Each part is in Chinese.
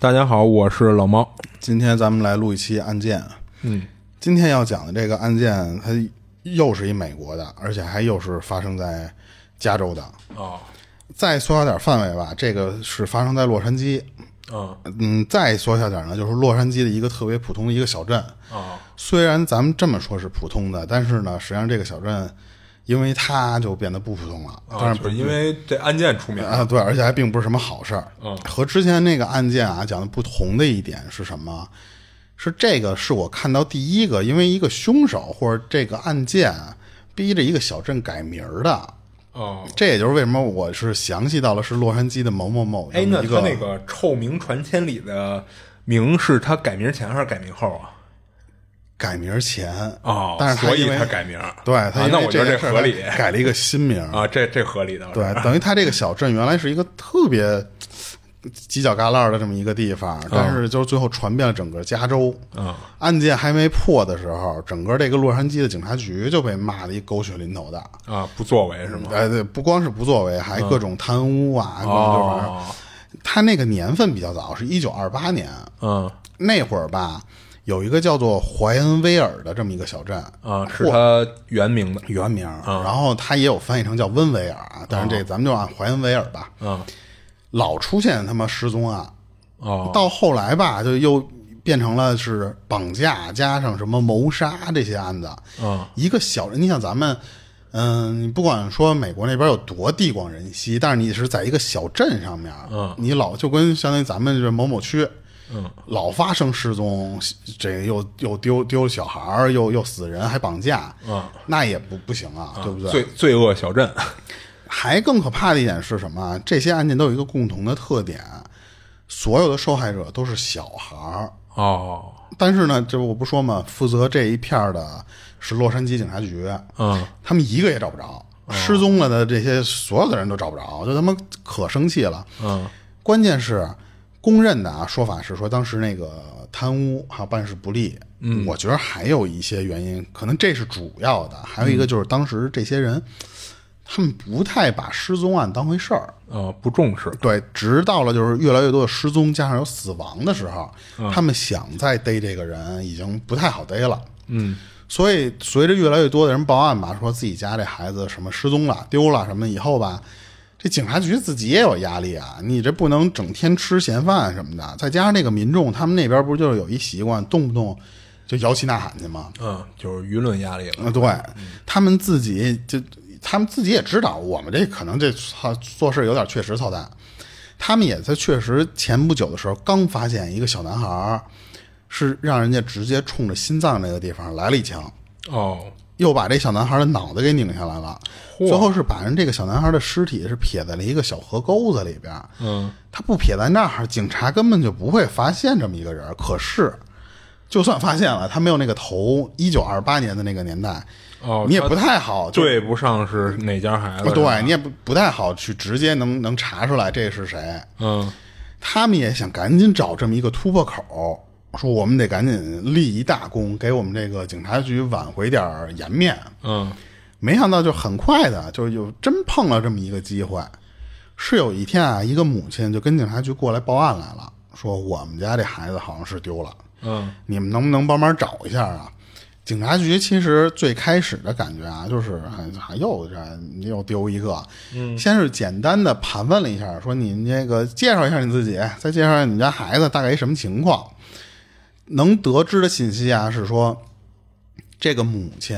大家好，我是老猫。今天咱们来录一期案件。嗯，今天要讲的这个案件，它又是一美国的，而且还又是发生在加州的。哦，再缩小点范围吧，这个是发生在洛杉矶。嗯，嗯，再缩小点呢，就是洛杉矶的一个特别普通的一个小镇。哦，虽然咱们这么说是普通的，但是呢，实际上这个小镇，因为他就变得不普通了。但是啊，就是因为这案件出名啊，对，而且还并不是什么好事儿。嗯和之前那个案件啊讲的不同的一点是什么？是这个是我看到第一个，因为一个凶手或者这个案件逼着一个小镇改名儿的。哦。这也就是为什么我是详细到了是洛杉矶的某某某哎，那他那个臭名传千里的名是他改名前还是改名后啊？改名儿前哦，但是他所以为他改名。对他啊那我觉得这合理改了一个新名儿啊，这这合理的。对，等于他这个小镇原来是一个特别犄角旮旯的这么一个地方，但是就是最后传遍了整个加州。嗯，案件还没破的时候，整个这个洛杉矶的警察局就被骂的一狗血淋头的。啊，不作为是吗？哎，对，不光是不作为，还各种贪污啊，各种他那个年份比较早，是一九二八年嗯那会儿吧，有一个叫做怀恩威尔的这么一个小镇，啊，是他原名的。原名，然后他也有翻译成叫温维尔啊，但是这咱们就按怀恩威尔吧。嗯，老出现他妈失踪案，哦，到后来吧，就又变成了是绑架加上什么谋杀这些案子。嗯，一个小人，你想咱们，嗯，你不管说美国那边有多地广人稀，但是你是在一个小镇上面，嗯，你老就跟相当于咱们这某某区，嗯，老发生失踪，这个又又丢丢小孩儿，又又死人，还绑架，嗯，那也不不行啊，对不对？罪罪恶小镇。还更可怕的一点是什么？这些案件都有一个共同的特点，所有的受害者都是小孩儿。哦，但是呢，这我不说嘛，负责这一片儿的是洛杉矶警察局，嗯，他们一个也找不着，失踪了的这些所有的人都找不着，就他妈可生气了。嗯，关键是公认的啊，说法是说当时那个贪污还有办事不力。嗯，我觉得还有一些原因，可能这是主要的，还有一个就是当时这些人。他们不太把失踪案当回事儿，呃，不重视。对，直到了就是越来越多的失踪加上有死亡的时候，他们想再逮这个人已经不太好逮了。嗯，所以随着越来越多的人报案吧，说自己家这孩子什么失踪了、丢了什么，以后吧，这警察局自己也有压力啊，你这不能整天吃闲饭什么的。再加上那个民众，他们那边不就是有一习惯，动不动就摇旗呐喊去吗？嗯，就是舆论压力了。嗯，对他们自己就他们自己也知道，我们这可能这操做事有点确实操蛋。他们也在确实前不久的时候刚发现一个小男孩，是让人家直接冲着心脏那个地方来了一枪，哦，又把这小男孩的脑袋给拧下来了。最后是把人这个小男孩的尸体是撇在了一个小河沟子里边。嗯，他不撇在那儿，警察根本就不会发现这么一个人。可是，就算发现了，他没有那个头，一九二八年的那个年代，哦，你也不太好对不上是哪家孩子。对你也不不太好去直接能能查出来这是谁。嗯，他们也想赶紧找这么一个突破口，说我们得赶紧立一大功，给我们这个警察局挽回点颜面。嗯，没想到就很快的就就真碰了这么一个机会。是有一天啊，一个母亲就跟警察局过来报案来了，说我们家这孩子好像是丢了，嗯，你们能不能帮忙找一下啊？警察局其实最开始的感觉啊，就是哎又这又丢一个，嗯，先是简单的盘问了一下，说你那个介绍一下你自己，再介绍一下你们家孩子大概一什么情况。能得知的信息啊是说，这个母亲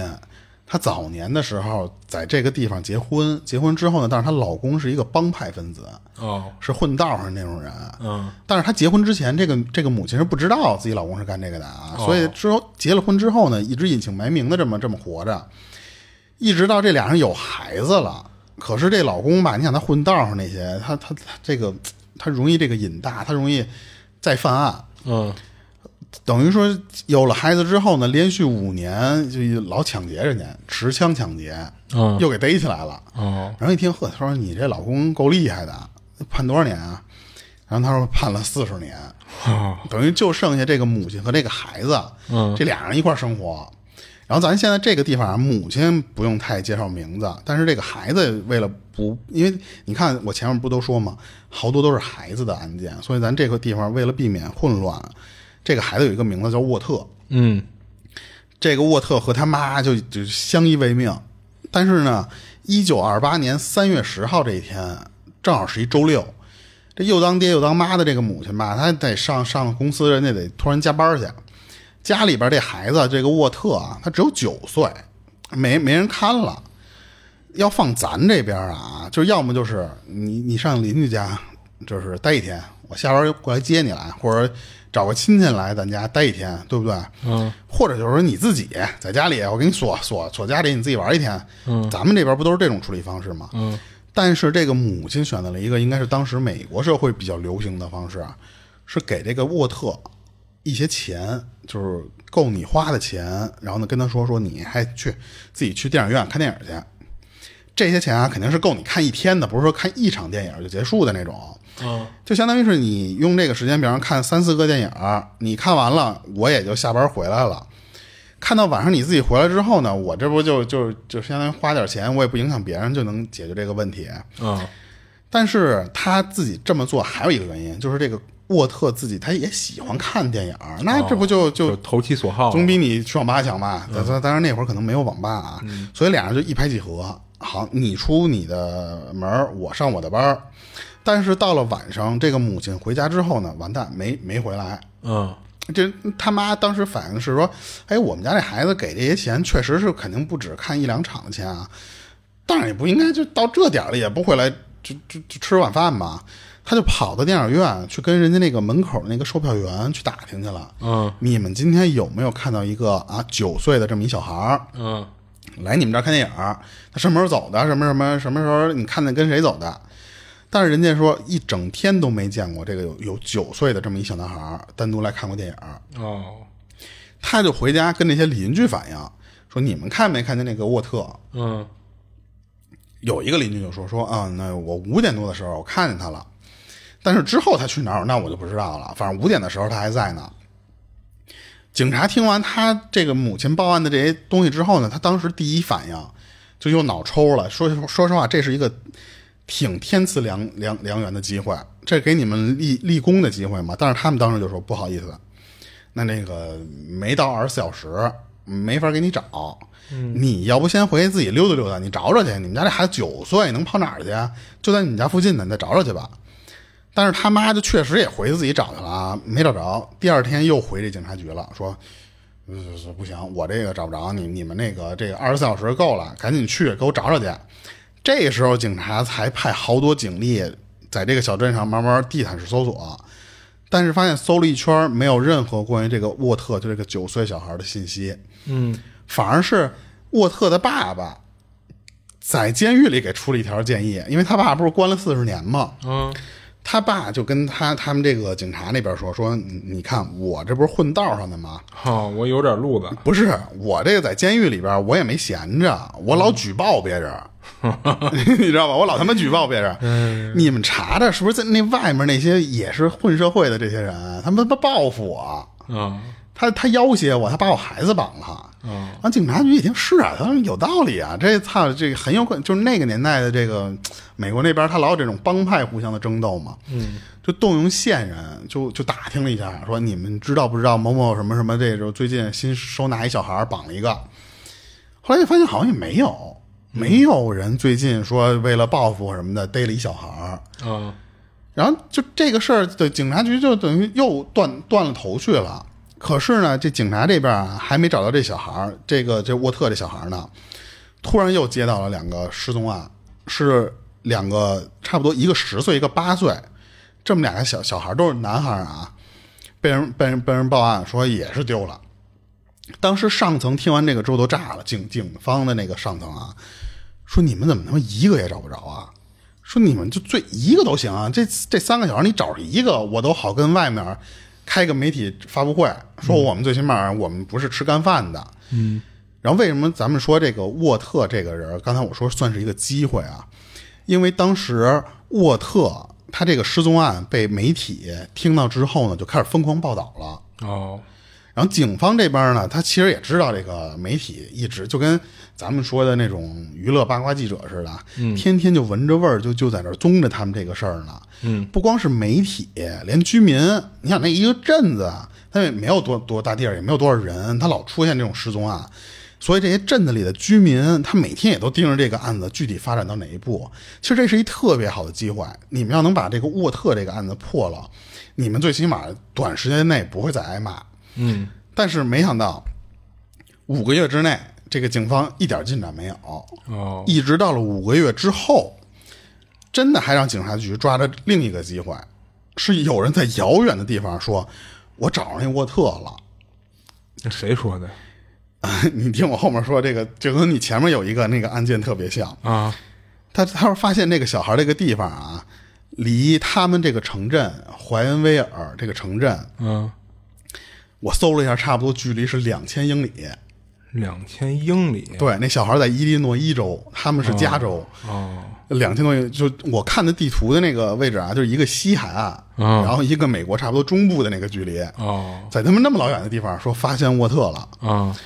她早年的时候在这个地方结婚，结婚之后呢，但是她老公是一个帮派分子，哦，是混道上那种人，嗯，但是她结婚之前，这个这个母亲是不知道自己老公是干这个的啊，哦。所以之后结了婚之后呢，一直隐姓埋名的这么这么活着，一直到这俩人有孩子了。可是这老公吧，你想他混道上那些，他他他这个他容易这个瘾大，他容易再犯案，嗯等于说有了孩子之后呢，连续五年就老抢劫人家，持枪抢劫，嗯又给逮起来了。哦然后一听，呵，他说你这老公够厉害的，判多少年啊？然后他说判了四十年，哦等于就剩下这个母亲和这个孩子，嗯这俩人一块儿生活。然后咱现在这个地方啊，母亲不用太介绍名字，但是这个孩子为了不，因为你看我前面不都说嘛，好多都是孩子的案件，所以咱这个地方为了避免混乱，这个孩子有一个名字叫沃特，嗯这个沃特和他妈就就相依为命。但是呢，一九二八年三月十号这一天，正好是一周六。这又当爹又当妈的这个母亲吧，她得上上公司，人家得突然加班去。家里边这孩子，这个沃特啊，他只有九岁，没没人看了。要放咱这边啊，就要么就是你你上邻居家，就是待一天，我下班过来接你来，或者找个亲戚来咱家待一天，对不对？嗯，或者就是说你自己在家里，我给你锁锁锁家里，你自己玩一天。嗯，咱们这边不都是这种处理方式吗？嗯，但是这个母亲选择了一个应该是当时美国社会比较流行的方式啊，是给这个沃特一些钱，就是够你花的钱，然后呢跟他说说你还去自己去电影院看电影去。这些钱啊，肯定是够你看一天的，不是说看一场电影就结束的那种。嗯就相当于是你用这个时间，比方看三四个电影，你看完了，我也就下班回来了。看到晚上你自己回来之后呢，我这不就就就相当于花点钱，我也不影响别人，就能解决这个问题。嗯但是他自己这么做还有一个原因，就是这个沃特自己他也喜欢看电影，那这不就就就投其所好，总比你去网吧强吧？当当当然那会儿可能没有网吧啊，所以俩人就一拍即合。好，你出你的门儿，我上我的班儿。但是到了晚上，这个母亲回家之后呢，完蛋，没没回来。嗯这他妈当时反应是说：“哎，我们家这孩子给这些钱，确实是肯定不止看一两场的钱啊，但是也不应该就到这点儿了也不回来就就就吃晚饭吧。”他就跑到电影院去跟人家那个门口那个售票员去打听去了。嗯你们今天有没有看到一个啊九岁的这么一小孩儿嗯来你们这儿看电影儿？他什么时候走的？什么什么什么时候？你看见跟谁走的？但是人家说一整天都没见过这个有有九岁的这么一小男孩儿单独来看过电影儿。哦他就回家跟那些邻居反映说：“你们看没看见那个沃特？”嗯有一个邻居就说：“说啊，那我五点多的时候我看见他了，但是之后他去哪儿，那我就不知道了。反正五点的时候他还在呢。”警察听完他这个母亲报案的这些东西之后呢，他当时第一反应就又脑抽了。说说实话，这是一个挺天赐良良良缘的机会，这给你们立立功的机会嘛。但是他们当时就说不好意思，那那个没到二十四小时，没法给你找。你要不先回去自己溜达溜达，你找找去。你们家这孩子九岁，能跑哪儿去啊？就在你们家附近呢，你再找找去吧。但是他妈就确实也回去自己找去了啊，没找着。第二天又回这警察局了，说，呃，不行，我这个找不着你，你们那个这个二十四小时够了，赶紧去给我找找去。这时候警察才派好多警力在这个小镇上慢慢地毯式搜索，但是发现搜了一圈没有任何关于这个沃特就这个九岁小孩的信息，嗯。反而是沃特的爸爸在监狱里给出了一条建议，因为他爸不是关了四十年吗？嗯他爸就跟他他们这个警察那边说说，你你看我这不是混道上的吗？好，我有点路子，不是我这个在监狱里边，我也没闲着，我老举报别人 你知道吧？我老他妈举报别人。你们查查是不是在那外面那些也是混社会的这些人，他们他妈报复我，嗯他他要挟我，他把我孩子绑了。嗯。啊，警察局一听是啊，他说有道理啊，这操，这个很有可能就是那个年代的这个美国那边，他老有这种帮派互相的争斗嘛，嗯。就动用线人，就就打听了一下，说你们知道不知道某某什么什么这种最近新收纳一小孩绑了一个，后来就发现好像也没有，没有人最近说为了报复什么的逮了一小孩儿，嗯。然后就这个事儿的警察局就等于又断断了头绪了。可是呢，这警察这边啊还没找到这小孩儿，这个这沃特这小孩呢，突然又接到了两个失踪案，是两个差不多一个十岁，一个八岁，这么两个小小孩都是男孩啊，被人 被人被人报案说也是丢了。当时上层听完这个之后都炸了，警警方的那个上层啊，说你们怎么他妈一个也找不着啊？说你们就最一个都行啊，这这三个小孩你找着一个，我都好跟外面开个媒体发布会，说我们最起码我们不是吃干饭的。嗯，然后为什么咱们说这个沃特这个人，刚才我说算是一个机会啊，因为当时沃特他这个失踪案被媒体听到之后呢，就开始疯狂报道了。哦，然后警方这边呢，他其实也知道这个媒体一直就跟咱们说的那种娱乐八卦记者似的，天天就闻着味儿就就在那儿踪着他们这个事儿呢。嗯，不光是媒体，连居民，你想那一个镇子，它也没有多多大地儿，也没有多少人，他老出现这种失踪案，所以这些镇子里的居民，他每天也都盯着这个案子具体发展到哪一步。其实这是一特别好的机会，你们要能把这个沃特这个案子破了，你们最起码短时间内不会再挨骂。嗯，但是没想到，五个月之内，这个警方一点进展没有。哦，一直到了五个月之后，真的还让警察局抓着另一个机会，是有人在遥远的地方说：“我找着那沃特了。那谁说的？” 你听我后面说这个，就跟你前面有一个那个案件特别像。啊，他他说发现那个小孩这个地方啊，离他们这个城镇怀恩威尔这个城镇，嗯，我搜了一下，差不多距离是两千英里。两千英里。对，那小孩在伊利诺伊州，他们是加州，哦，两千多英。就我看的地图的那个位置啊，就是一个西海岸，嗯然后一个美国差不多中部的那个距离，哦，在他们那么老远的地方说发现沃特了，啊，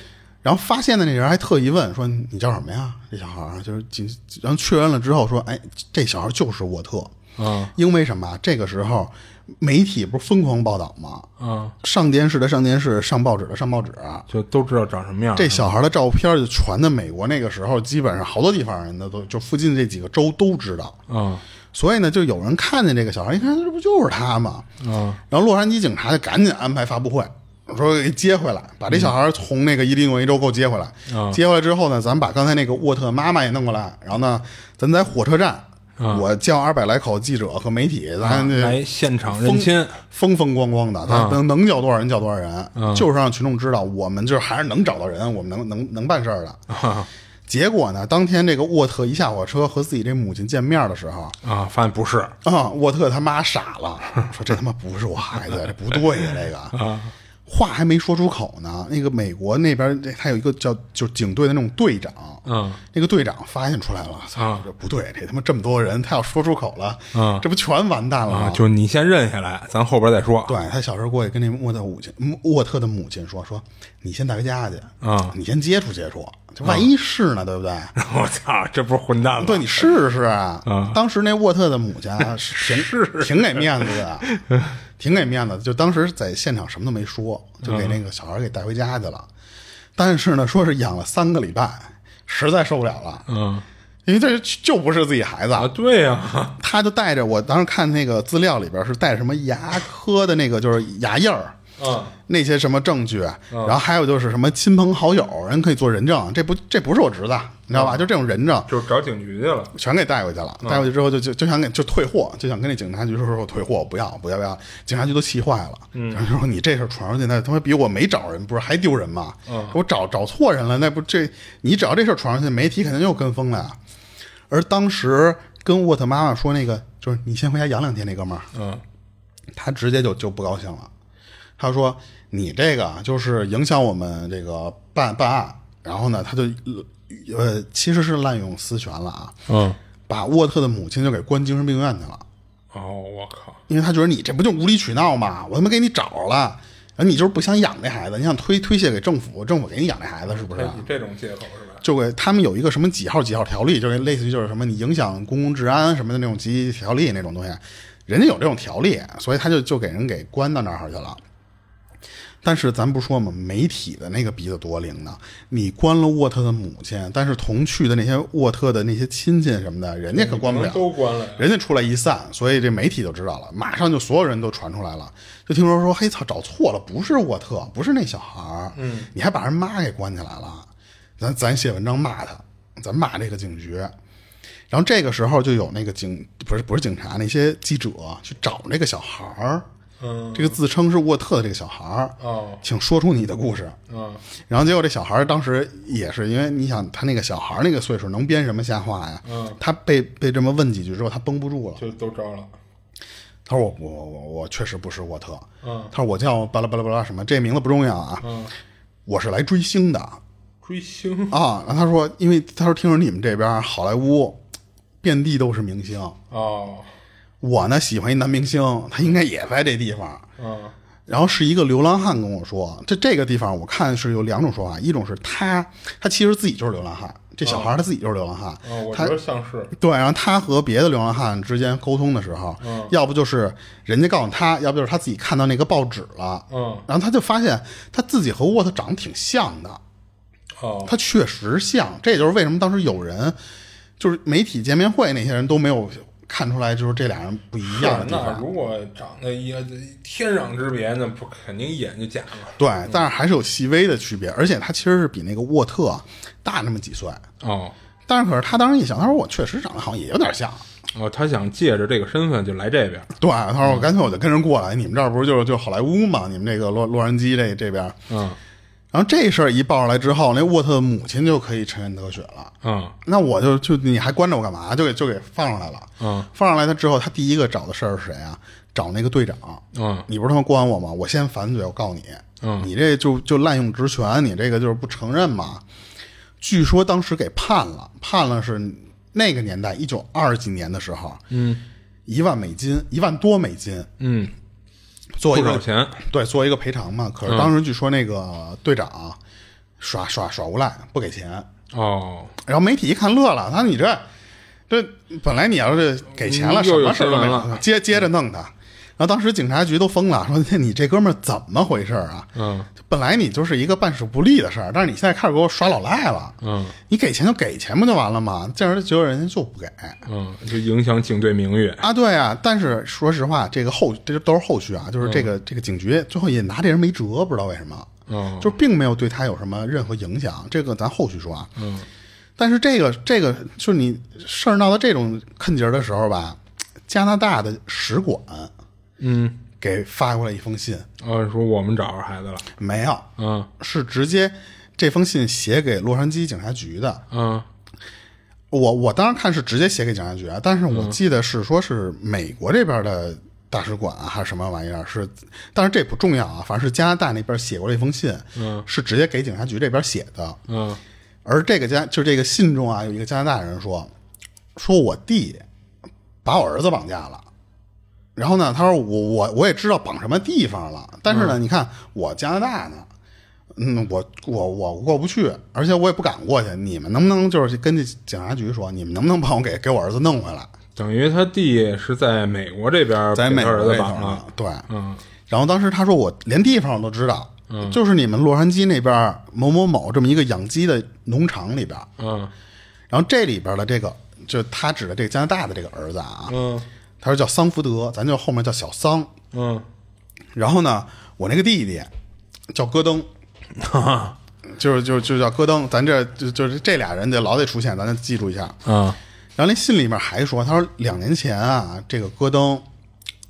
然后发现的那人还特意问说你叫什么呀？这小孩儿就是，然后确认了之后说，哎，这小孩就是沃特，啊，因为什么？这个时候媒体不是疯狂报道吗？啊，上电视的上电视，上报纸的上报纸。就都知道长什么样。这小孩的照片就传到美国，那个时候基本上好多地方人的都就附近这几个州都知道，啊，所以呢，就有人看见这个小孩，一看这不就是他吗？啊，然后洛杉矶警察就赶紧安排发布会，说给接回来，把这小孩从那个伊利诺伊州给我接回来。啊接回来之后呢，咱把刚才那个沃特妈妈也弄过来，然后呢，咱在火车站，我叫二百来口记者和媒体，咱这来现场认亲。风风光光的，咱能能叫多少人叫多少人，嗯就是让群众知道我们就是还是能找到人，我们能能能办事儿的。啊结果呢，当天这个沃特一下火车和自己这母亲见面的时候，啊，发现不是。啊，沃特他妈傻了，说这他妈不是我孩子，这不对呀，这个话还没说出口呢。那个美国那边他有一个叫就是警队的那种队长，嗯，那个队长发现出来了，操，这不对，这他妈这么多人，他要说出口了，嗯这不全完蛋了吗？啊，就你先认下来，咱后边再说。对他小时候过去跟那沃特母亲沃特的母亲说说，你先带回家去啊你先接触接触，这万一是呢，对不对？我操，这不是混蛋吗？对你试试啊！啊当时那沃特的母亲啊，挺挺给面子的，挺给面子的。就当时在现场什么都没说，就给那个小孩给带回家去了。但是呢，说是养了三个礼拜，实在受不了了，嗯因为这就不是自己孩子，啊，对呀，他就带着我当时看那个资料里边是带什么牙科的那个就是牙印儿。嗯那些什么证据，然后还有就是什么亲朋好友，人可以做人证，这不这不是我侄子，你知道吧？就这种人证，就是找警局去了。全给带回去了。带回去之后就就就想给就退货，就想跟那警察局说说我退货，不要不要不要。警察局都气坏了，就说你这事儿传出去，那他妈比我没找人不是还丢人吗？我找找错人了，那不这你只要这事儿传出去，媒体肯定又跟风了呀。而当时跟沃特妈妈说那个就是你先回家养两天那哥们儿，嗯他直接就就不高兴了，他说：“你这个就是影响我们这个办办案。”然后呢，他就呃，其实是滥用私权了啊，嗯，把沃特的母亲就给关精神病院去了，哦，我靠，因为他觉得你这不就无理取闹吗？我他妈给你找着了，然后你就是不想养这孩子，你想推推卸给政府，政府给你养这孩子是不是？以这种借口是吧？就给他们有一个什么几号几号条例，就是类似于就是什么你影响公共治安什么的那种集体条例那种东西，人家有这种条例，所以他就就给人给关到那儿去了。但是咱不说嘛，媒体的那个鼻子多灵呢。你关了沃特的母亲，但是同去的那些沃特的那些亲戚什么的，人家可关不了，都关了。人家出来一散，所以这媒体就知道了，马上就所有人都传出来了，就听说说，嘿操，找错了，不是沃特，不是那小孩儿，嗯，你还把人妈给关起来了，咱咱写文章骂他，咱骂这个警局。然后这个时候就有那个警不是不是警察，那些记者去找那个小孩儿，嗯这个自称是沃特的这个小孩儿，哦请说出你的故事。嗯然后结果这小孩儿当时也是因为你想他那个小孩儿那个岁数能编什么瞎话呀？嗯，他被被这么问几句之后，他绷不住了。就都招了。他说我我我我确实不是沃特。嗯他说我叫巴拉巴拉巴拉什么，这名字不重要啊。嗯，我是来追星的追星啊。然后他说，因为他说听说你们这边好莱坞遍地都是明星，哦我呢喜欢一男明星，他应该也在这地方。嗯然后是一个流浪汉跟我说，这这个地方我看是有两种说法，一种是他他其实自己就是流浪汉，这小孩他自己就是流浪汉，哦，我他觉得像是。对，然后他和别的流浪汉之间沟通的时候，嗯。要不就是人家告诉他，要不就是他自己看到那个报纸了，嗯。然后他就发现他自己和沃特长得挺像的，哦。他确实像，这也就是为什么当时有人就是媒体见面会那些人都没有看出来，就是这俩人不一样的地那方。如果长得也天壤之别，那不肯定一眼就假了。对，但是还是有细微的区别，而且他其实是比那个沃特大那么几岁。哦但是可是他当时一想，他说我确实长得好像也有点像。哦，他想借着这个身份就来这边。对，他说我干脆我就跟人过来，你们这儿不是就是就好莱坞嘛？你们这个洛洛杉矶这这边，嗯然后这事儿一报上来之后，那沃特的母亲就可以沉冤得雪了。嗯那我就就你还关着我干嘛？就给就给放上来了。嗯放上来他之后，他第一个找的事儿是谁啊？找那个队长。嗯你不是他妈关我吗？我先反嘴，我告你，嗯你这就就滥用职权，你这个就是不承认嘛。据说当时给判了，判了是那个年代一九二几年的时候，嗯一万美金，一万多美金，嗯，做一个钱。对，做一个赔偿嘛。可是当时据说那个队长耍耍耍无赖，不给钱。哦，然后媒体一看乐了，他说你这这本来你要是给钱了，什么事儿都没新闻有，接接着弄他。然后当时警察局都疯了，说你这哥们儿怎么回事啊？嗯本来你就是一个办事不力的事儿，但是你现在开始给我耍老赖了。嗯你给钱就给钱不就完了吗？这样结果人家就不给嗯，就影响警队名誉。啊。对啊，但是说实话，这个后这都是后续啊，就是这个、这个警局最后也拿这人没辙，不知道为什么。嗯就并没有对他有什么任何影响，这个咱后续说啊。嗯但是这个这个就是你事儿闹到这种坑节儿的时候吧，加拿大的使馆嗯，给发过来一封信，哦，说我们找着孩子了。没有，嗯是直接这封信写给洛杉矶警察局的。嗯我我当时看是直接写给警察局啊，但是我记得是说是美国这边的大使馆啊，还是什么玩意儿？是，但是这不重要啊，反正是加拿大那边写过一封信，嗯，是直接给警察局这边写的。嗯而这个加就这个信中啊，有一个加拿大人说，说我弟把我儿子绑架了。然后呢，他说我我我也知道绑什么地方了，但是呢，你看我加拿大呢，嗯，我我我过不去，而且我也不敢过去。你们能不能就是跟这警察局说，你们能不能帮我给给我儿子弄回来？等于他弟是在美国这边在美给他儿国这头呢子绑了。，对，嗯然后当时他说我连地方我都知道，就是你们洛杉矶那边某某某这么一个养鸡的农场里边，嗯然后这里边的这个就他指的这个加拿大的这个儿子啊，嗯他说叫桑福德，咱就后面叫小桑。嗯然后呢，我那个弟弟叫戈登，就是就就叫戈登，咱这就就是这俩人得老得出现，咱得记住一下。啊然后那信里面还说，他说两年前啊，这个戈登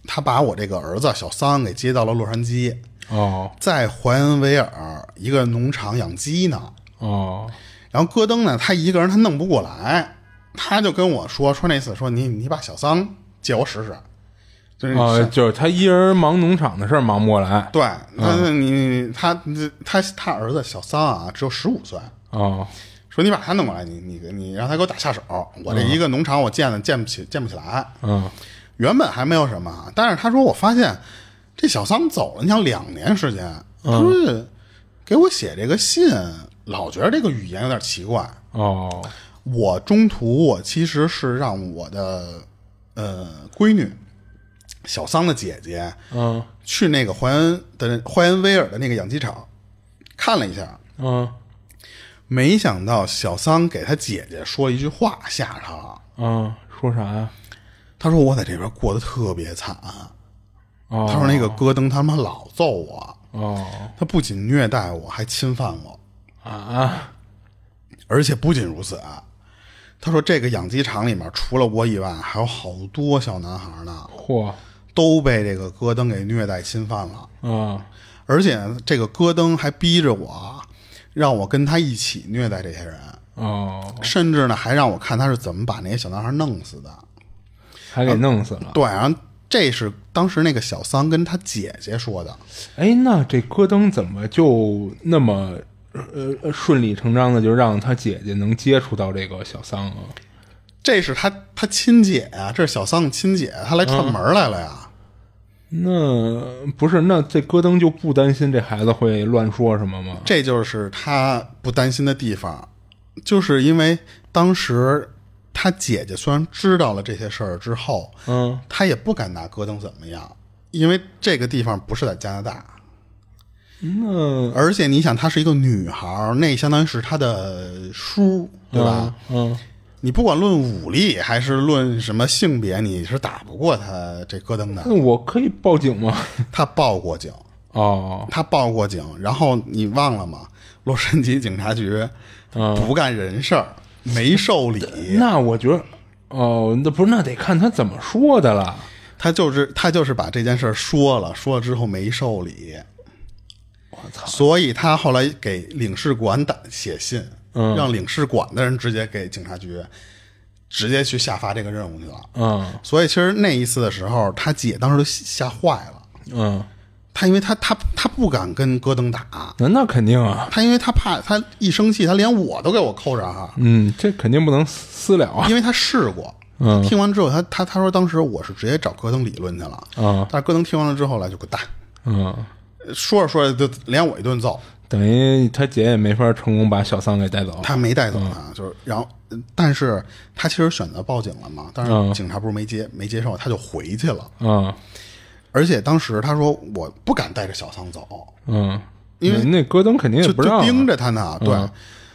他把我这个儿子小桑给接到了洛杉矶，哦在怀恩维尔一个农场养鸡呢。哦然后戈登呢，他一个人他弄不过来，他就跟我说说那次说你你把小桑借我使使，就是哦，像就是他一人忙农场的事儿忙不过来。对，他你他他他儿子小桑啊，只有十五岁。哦说你把他弄过来，你你你让他给我打下手。我这一个农场我建的建不起建不起来。嗯原本还没有什么，但是他说我发现这小桑走了，你想两年时间，他说给我写这个信，老觉得这个语言有点奇怪。哦我中途我其实是让我的呃闺女小桑的姐姐嗯去那个怀恩的怀恩威尔的那个养鸡场看了一下，嗯没想到小桑给他姐姐说一句话吓着他了。嗯，说啥呀？他说我在这边过得特别惨，哦他说那个戈登他妈老揍我，哦他不仅虐待我，还侵犯我，啊而且不仅如此啊，他说这个养鸡场里面除了我以外，还有好多小男孩呢，嚯都被这个戈登给虐待侵犯了，啊而且这个戈登还逼着我，让我跟他一起虐待这些人，哦，甚至呢还让我看他是怎么把那些小男孩弄死的。还给弄死了。对，然后这是当时那个小桑跟他姐姐说的。哎，那这戈登怎么就那么呃顺理成章的就让他姐姐能接触到这个小桑啊？这是他他亲姐啊、这是小桑的亲姐，他来串门来了呀。那不是，那这戈登就不担心这孩子会乱说什么吗？这就是他不担心的地方，就是因为当时他姐姐虽然知道了这些事儿之后，嗯，他也不敢拿戈登怎么样，因为这个地方不是在加拿大，那而且你想，她是一个女孩儿，那相当于是她的叔，对吧？嗯？嗯，你不管论武力还是论什么性别，你是打不过他这戈登的。那我可以报警吗？他报过警，哦，他报过警，然后你忘了吗？洛杉矶警察局嗯不干人事儿，没受理，那我觉得，哦，那不是，那得看他怎么说的了。他就是他就是把这件事儿说了，说了之后没受理！所以他后来给领事馆打写信，嗯。让领事馆的人直接给警察局直接去下发这个任务去了。嗯。所以其实那一次的时候，他姐当时都吓坏了。嗯，他因为他他他不敢跟戈登打，那那肯定啊，他因为他怕他一生气，他连我都给我扣上哈，嗯，这肯定不能私了啊。因为他试过。嗯。听完之后，他他他说当时我是直接找戈登理论去了，嗯。但是戈登听完了之后来就滚蛋，嗯，说着说着就连我一顿揍，等于他姐也没法成功把小桑给带走。他没带走他，就是然后，呃但是他其实选择报警了嘛，但嗯。是警察不是没接没接受，他就回去了，嗯。而且当时他说我不敢带着小桑走，嗯，因为那戈登肯定也就不让盯着他呢，对，嗯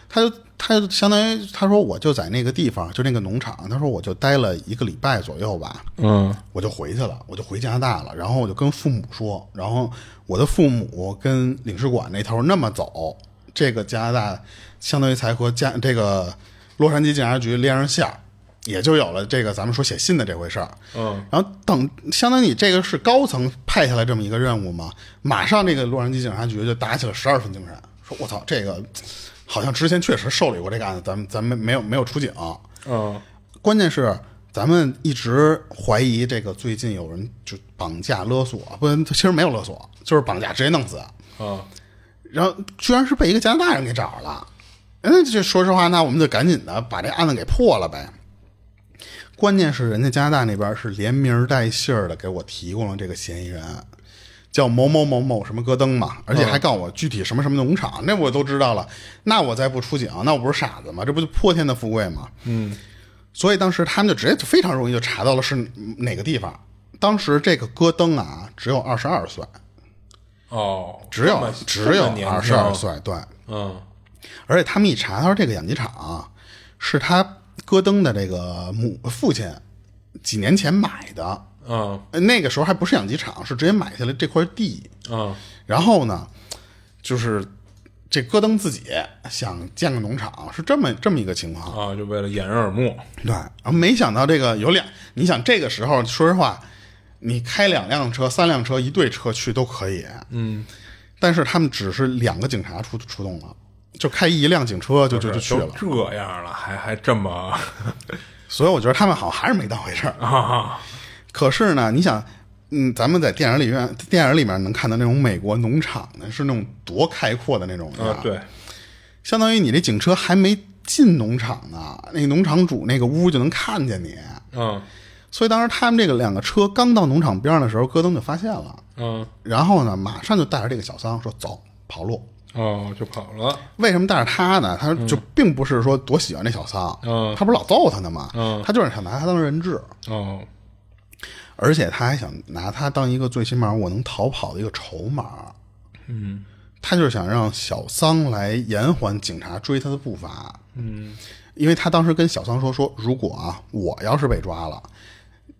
他就他就相当于他说我就在那个地方，就那个农场，他说我就待了一个礼拜左右吧，嗯。我就回去了，我就回加拿大了，然后我就跟父母说，然后我的父母跟领事馆那头那么走，这个加拿大相当于才和加这个洛杉矶警察局连上线儿，也就有了这个咱们说写信的这回事儿。嗯然后等相当于你这个是高层派下来这么一个任务嘛，马上这个洛杉矶警察局就打起了十二分精神，说我操，这个好像之前确实受理过这个案子，咱们咱们没有没有出警。嗯关键是咱们一直怀疑这个最近有人就绑架勒索，不，其实没有勒索，就是绑架直接弄死，嗯然后居然是被一个加拿大人给找着了。嗯，这说实话，那我们就赶紧的把这案子给破了呗。关键是人家加拿大那边是连名带姓儿的给我提供了这个嫌疑人，叫某某某某什么戈登嘛，而且还告诉我具体什么什么农场，那我都知道了。那我再不出警，那我不是傻子吗？这不就破天的富贵吗？嗯所以当时他们就直接就非常容易就查到了是哪个地方。当时这个戈登啊，只有二十二岁，哦，只有只有二十二岁，对。嗯而且他们一查，他说这个养鸡场啊是他戈登的这个母父亲几年前买的，嗯呃那个时候还不是养鸡场，是直接买下来这块地。嗯然后呢，就是这戈登自己想建个农场，是这么这么一个情况。啊，就为了掩人耳目。对，然后没想到这个有两，你想这个时候，说实话，你开两辆车、三辆车、一队车去都可以，嗯，但是他们只是两个警察出出动了，就开一辆警车就就就去了。这样了，还还这么 所以我觉得他们好像还是没当回事儿。啊？可是呢，你想，嗯，咱们在电影里面电影里面能看到那种美国农场呢，是那种多开阔的那种啊，对，相当于你这警车还没进农场呢，那农场主那个屋就能看见你。嗯所以当时他们这个两个车刚到农场边上的时候，戈登就发现了，嗯然后呢，马上就带着这个小桑说走跑路。哦，就跑了。为什么带着他呢？他就并不是说多喜欢这小桑，嗯他不是老揍他呢吗？嗯他就是想拿他当人质，哦，而且他还想拿他当一个最起码我能逃跑的一个筹码。嗯他就是想让小桑来延缓警察追他的步伐，嗯因为他当时跟小桑说说，如果啊我要是被抓了，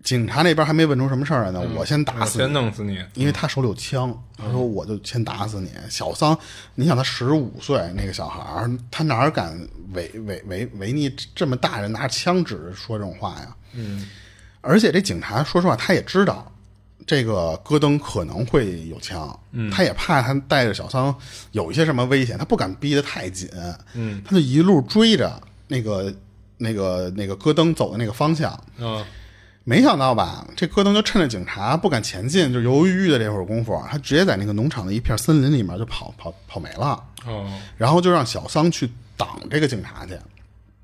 警察那边还没问出什么事儿来呢，我先打死你先弄死你。因为他手里有枪，他说我就先打死你。小桑，你想他十五岁那个小孩儿，他哪儿敢违违违违逆这么大人拿着枪指着说这种话呀？嗯而且这警察说实话，他也知道这个戈登可能会有枪，嗯，他也怕他带着小桑有一些什么危险，他不敢逼得太紧，嗯，他就一路追着那个那个那个戈登走的那个方向，嗯。没想到吧，这戈登就趁着警察不敢前进，就犹犹豫豫的这会儿功夫，他直接在那个农场的一片森林里面就跑跑跑没了，哦，然后就让小桑去挡这个警察去，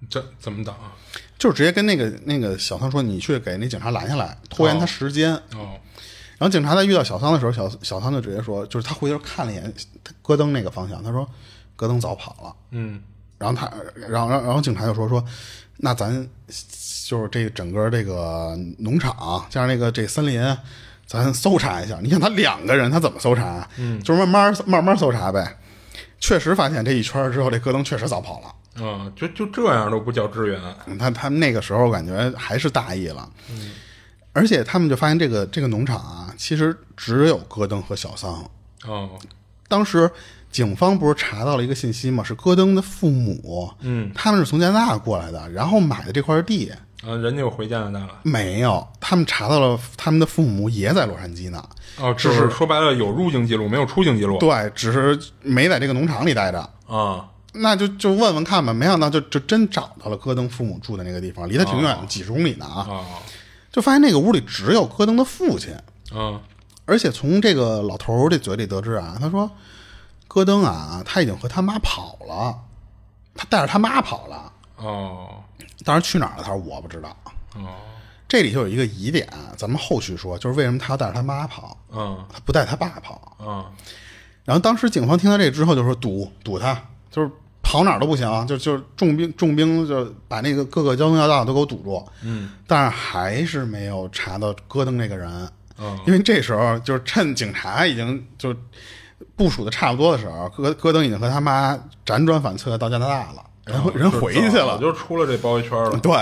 这怎么挡啊？就是直接跟那个那个小桑说：“你去给那警察拦下来，拖延他时间。哦，然后警察在遇到小桑的时候，小小桑就直接说：“就是他回头看了一眼戈登那个方向，他说戈登早跑了。嗯然后他，然后然后然后警察就说说，那咱就是这个整个这个农场加上那个这森林，咱搜查一下。你想他两个人，他怎么搜查？嗯，就是慢慢慢慢搜查呗。确实发现这一圈之后，这戈登确实早跑了。啊，就就这样都不叫支援，他他们那个时候感觉还是大意了，嗯，而且他们就发现这个这个农场啊，其实只有戈登和小桑。哦，当时警方不是查到了一个信息吗？是戈登的父母，嗯，他们是从加拿大过来的，然后买的这块地。啊，人家又回加拿大了。没有，他们查到了他们的父母也在洛杉矶呢。哦，只是说白了有入境记录，没有出境记录。对，只是没在这个农场里待着。啊，那就就问问看吧。没想到就就真找到了戈登父母住的那个地方，离他挺远的，几十公里呢啊。啊就发现那个屋里只有戈登的父亲，啊而且从这个老头儿这嘴里得知啊，他说戈登啊，他已经和他妈跑了，他带着他妈跑了。哦当然去哪儿了，他说我不知道。哦这里就有一个疑点，咱们后续说，就是为什么他要带着他妈跑，嗯他不带他爸跑。嗯然后当时警方听到这之后就说堵堵他，就是跑哪儿都不行，就就重兵重兵就把那个各个交通要道都给我堵住。嗯，但是还是没有查到戈登那个人，嗯因为这时候就是趁警察已经就部署的差不多的时候，戈戈登已经和他妈辗转反侧到加拿大了，人回人回去了。就出了这包围圈了。对，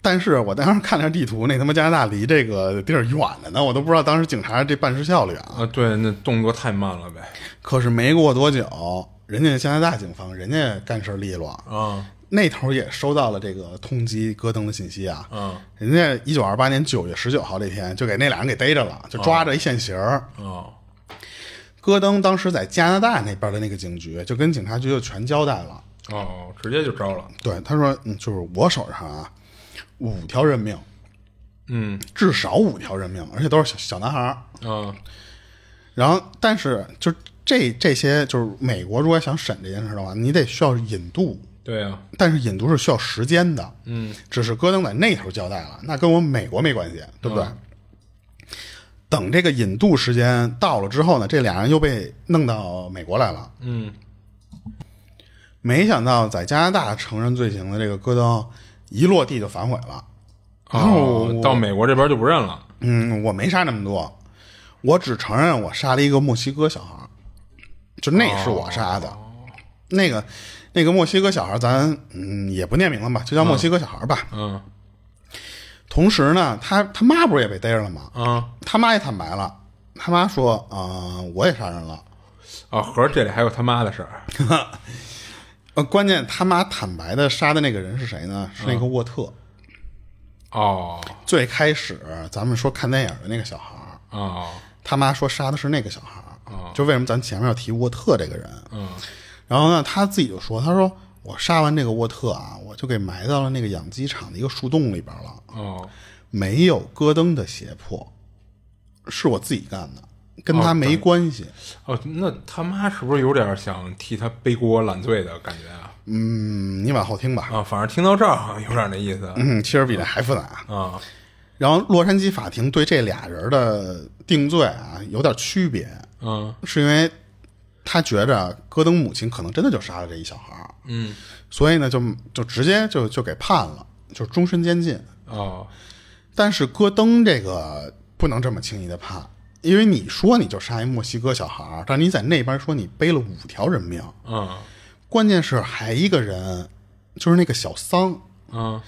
但是我当时看了下地图，那他妈加拿大离这个地儿远着呢，我都不知道当时警察这办事效率啊。啊，对，那动作太慢了呗。可是没过多久，人家加拿大警方人家干事利落，啊那头也收到了这个通缉戈登的信息啊。嗯人家一九二八年九月十九号这天就给那俩人给逮着了，就抓着一现行儿。哦戈登当时在加拿大那边的那个警局，就跟警察局就全交代了。哦，直接就招了。对，他说，嗯，就是我手上啊，五条人命，嗯至少五条人命，而且都是小小男孩儿。啊然后，但是就这这些，就是美国如果想审这件事的话，你得需要引渡，对啊。但是引渡是需要时间的。嗯只是戈登在那头交代了，那跟我们美国没关系，对不对？嗯等这个引渡时间到了之后呢，这俩人又被弄到美国来了。嗯没想到在加拿大承认罪行的这个戈登一落地就反悔了。然后哦，到美国这边就不认了。嗯，我没杀那么多，我只承认我杀了一个墨西哥小孩儿，就那是我杀的。那个那个墨西哥小孩，咱嗯也不念名了吧，就叫墨西哥小孩吧。嗯同时呢，他他妈不是也被逮着了吗？啊他妈也坦白了，他妈说啊、我也杀人了。啊，合着这里还有他妈的事儿。呃，关键他妈坦白的杀的那个人是谁呢？是那个沃特。哦最开始咱们说看电影的那个小孩儿，哦他妈说杀的是那个小孩儿。哦就为什么咱前面要提沃特这个人？嗯然后呢，他自己就说：“他说我杀完这个沃特啊，我就给埋到了那个养鸡场的一个树洞里边了，哦没有戈登的胁迫，是我自己干的，跟他没关系。哦，那他妈是不是有点想替他背锅揽罪的感觉啊？嗯，你往后听吧。啊，反正听到这儿好像有点那意思。嗯，其实比这还复杂。啊然后洛杉矶法庭对这俩人的定罪啊有点区别，嗯。是因为他觉着戈登母亲可能真的就杀了这一小孩儿，嗯。所以呢就就直接就就给判了，就是终身监禁。哦。但是戈登这个不能这么轻易的判，因为你说你就杀一墨西哥小孩儿，但你在那边说你背了五条人命，嗯。关键是还一个人，就是那个小桑，嗯。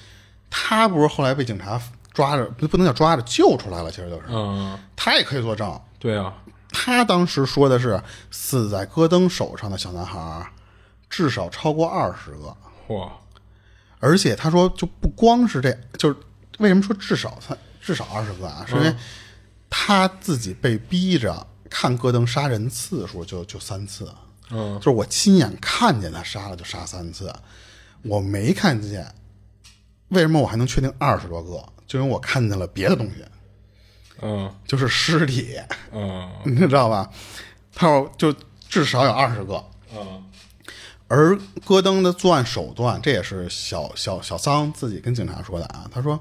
他不是后来被警察抓着，不不能叫抓着，救出来了，其实就是，嗯，他也可以作证。对啊，他当时说的是死在戈登手上的小男孩至少超过二十个，嚯而且他说就不光是这，就是为什么说至少他至少二十个啊？是因为他自己被逼着看戈登杀人次数就就三次，嗯就是我亲眼看见他杀了就杀三次，我没看见，为什么我还能确定二十多个？就因为我看见了别的东西，嗯就是尸体，嗯你 知道吧？他说就至少有二十个，嗯而戈登的作案手段，这也是小小小桑自己跟警察说的啊。他说，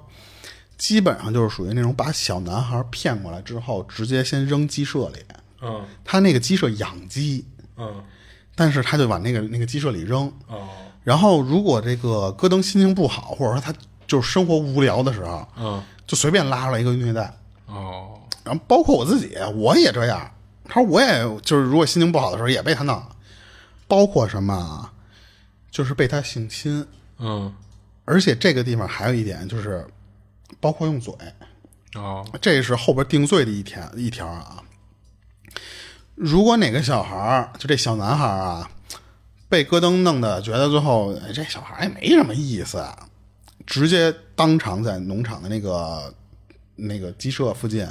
基本上就是属于那种把小男孩骗过来之后，直接先扔鸡舍里。嗯他那个鸡舍养鸡，嗯但是他就往那个那个鸡舍里扔。哦然后，如果这个戈登心情不好，或者说他就是生活无聊的时候，嗯就随便拉出来一个虐待。哦然后包括我自己，我也这样。他说我也就是如果心情不好的时候也被他弄，包括什么啊，就是被他性侵。嗯而且这个地方还有一点就是，包括用嘴，哦这是后边定罪的一条一条啊。如果哪个小孩儿，就这小男孩儿啊，被戈登弄的觉得最后哎这小孩儿也没什么意思，啊，直接当场在农场的那个那个鸡舍附近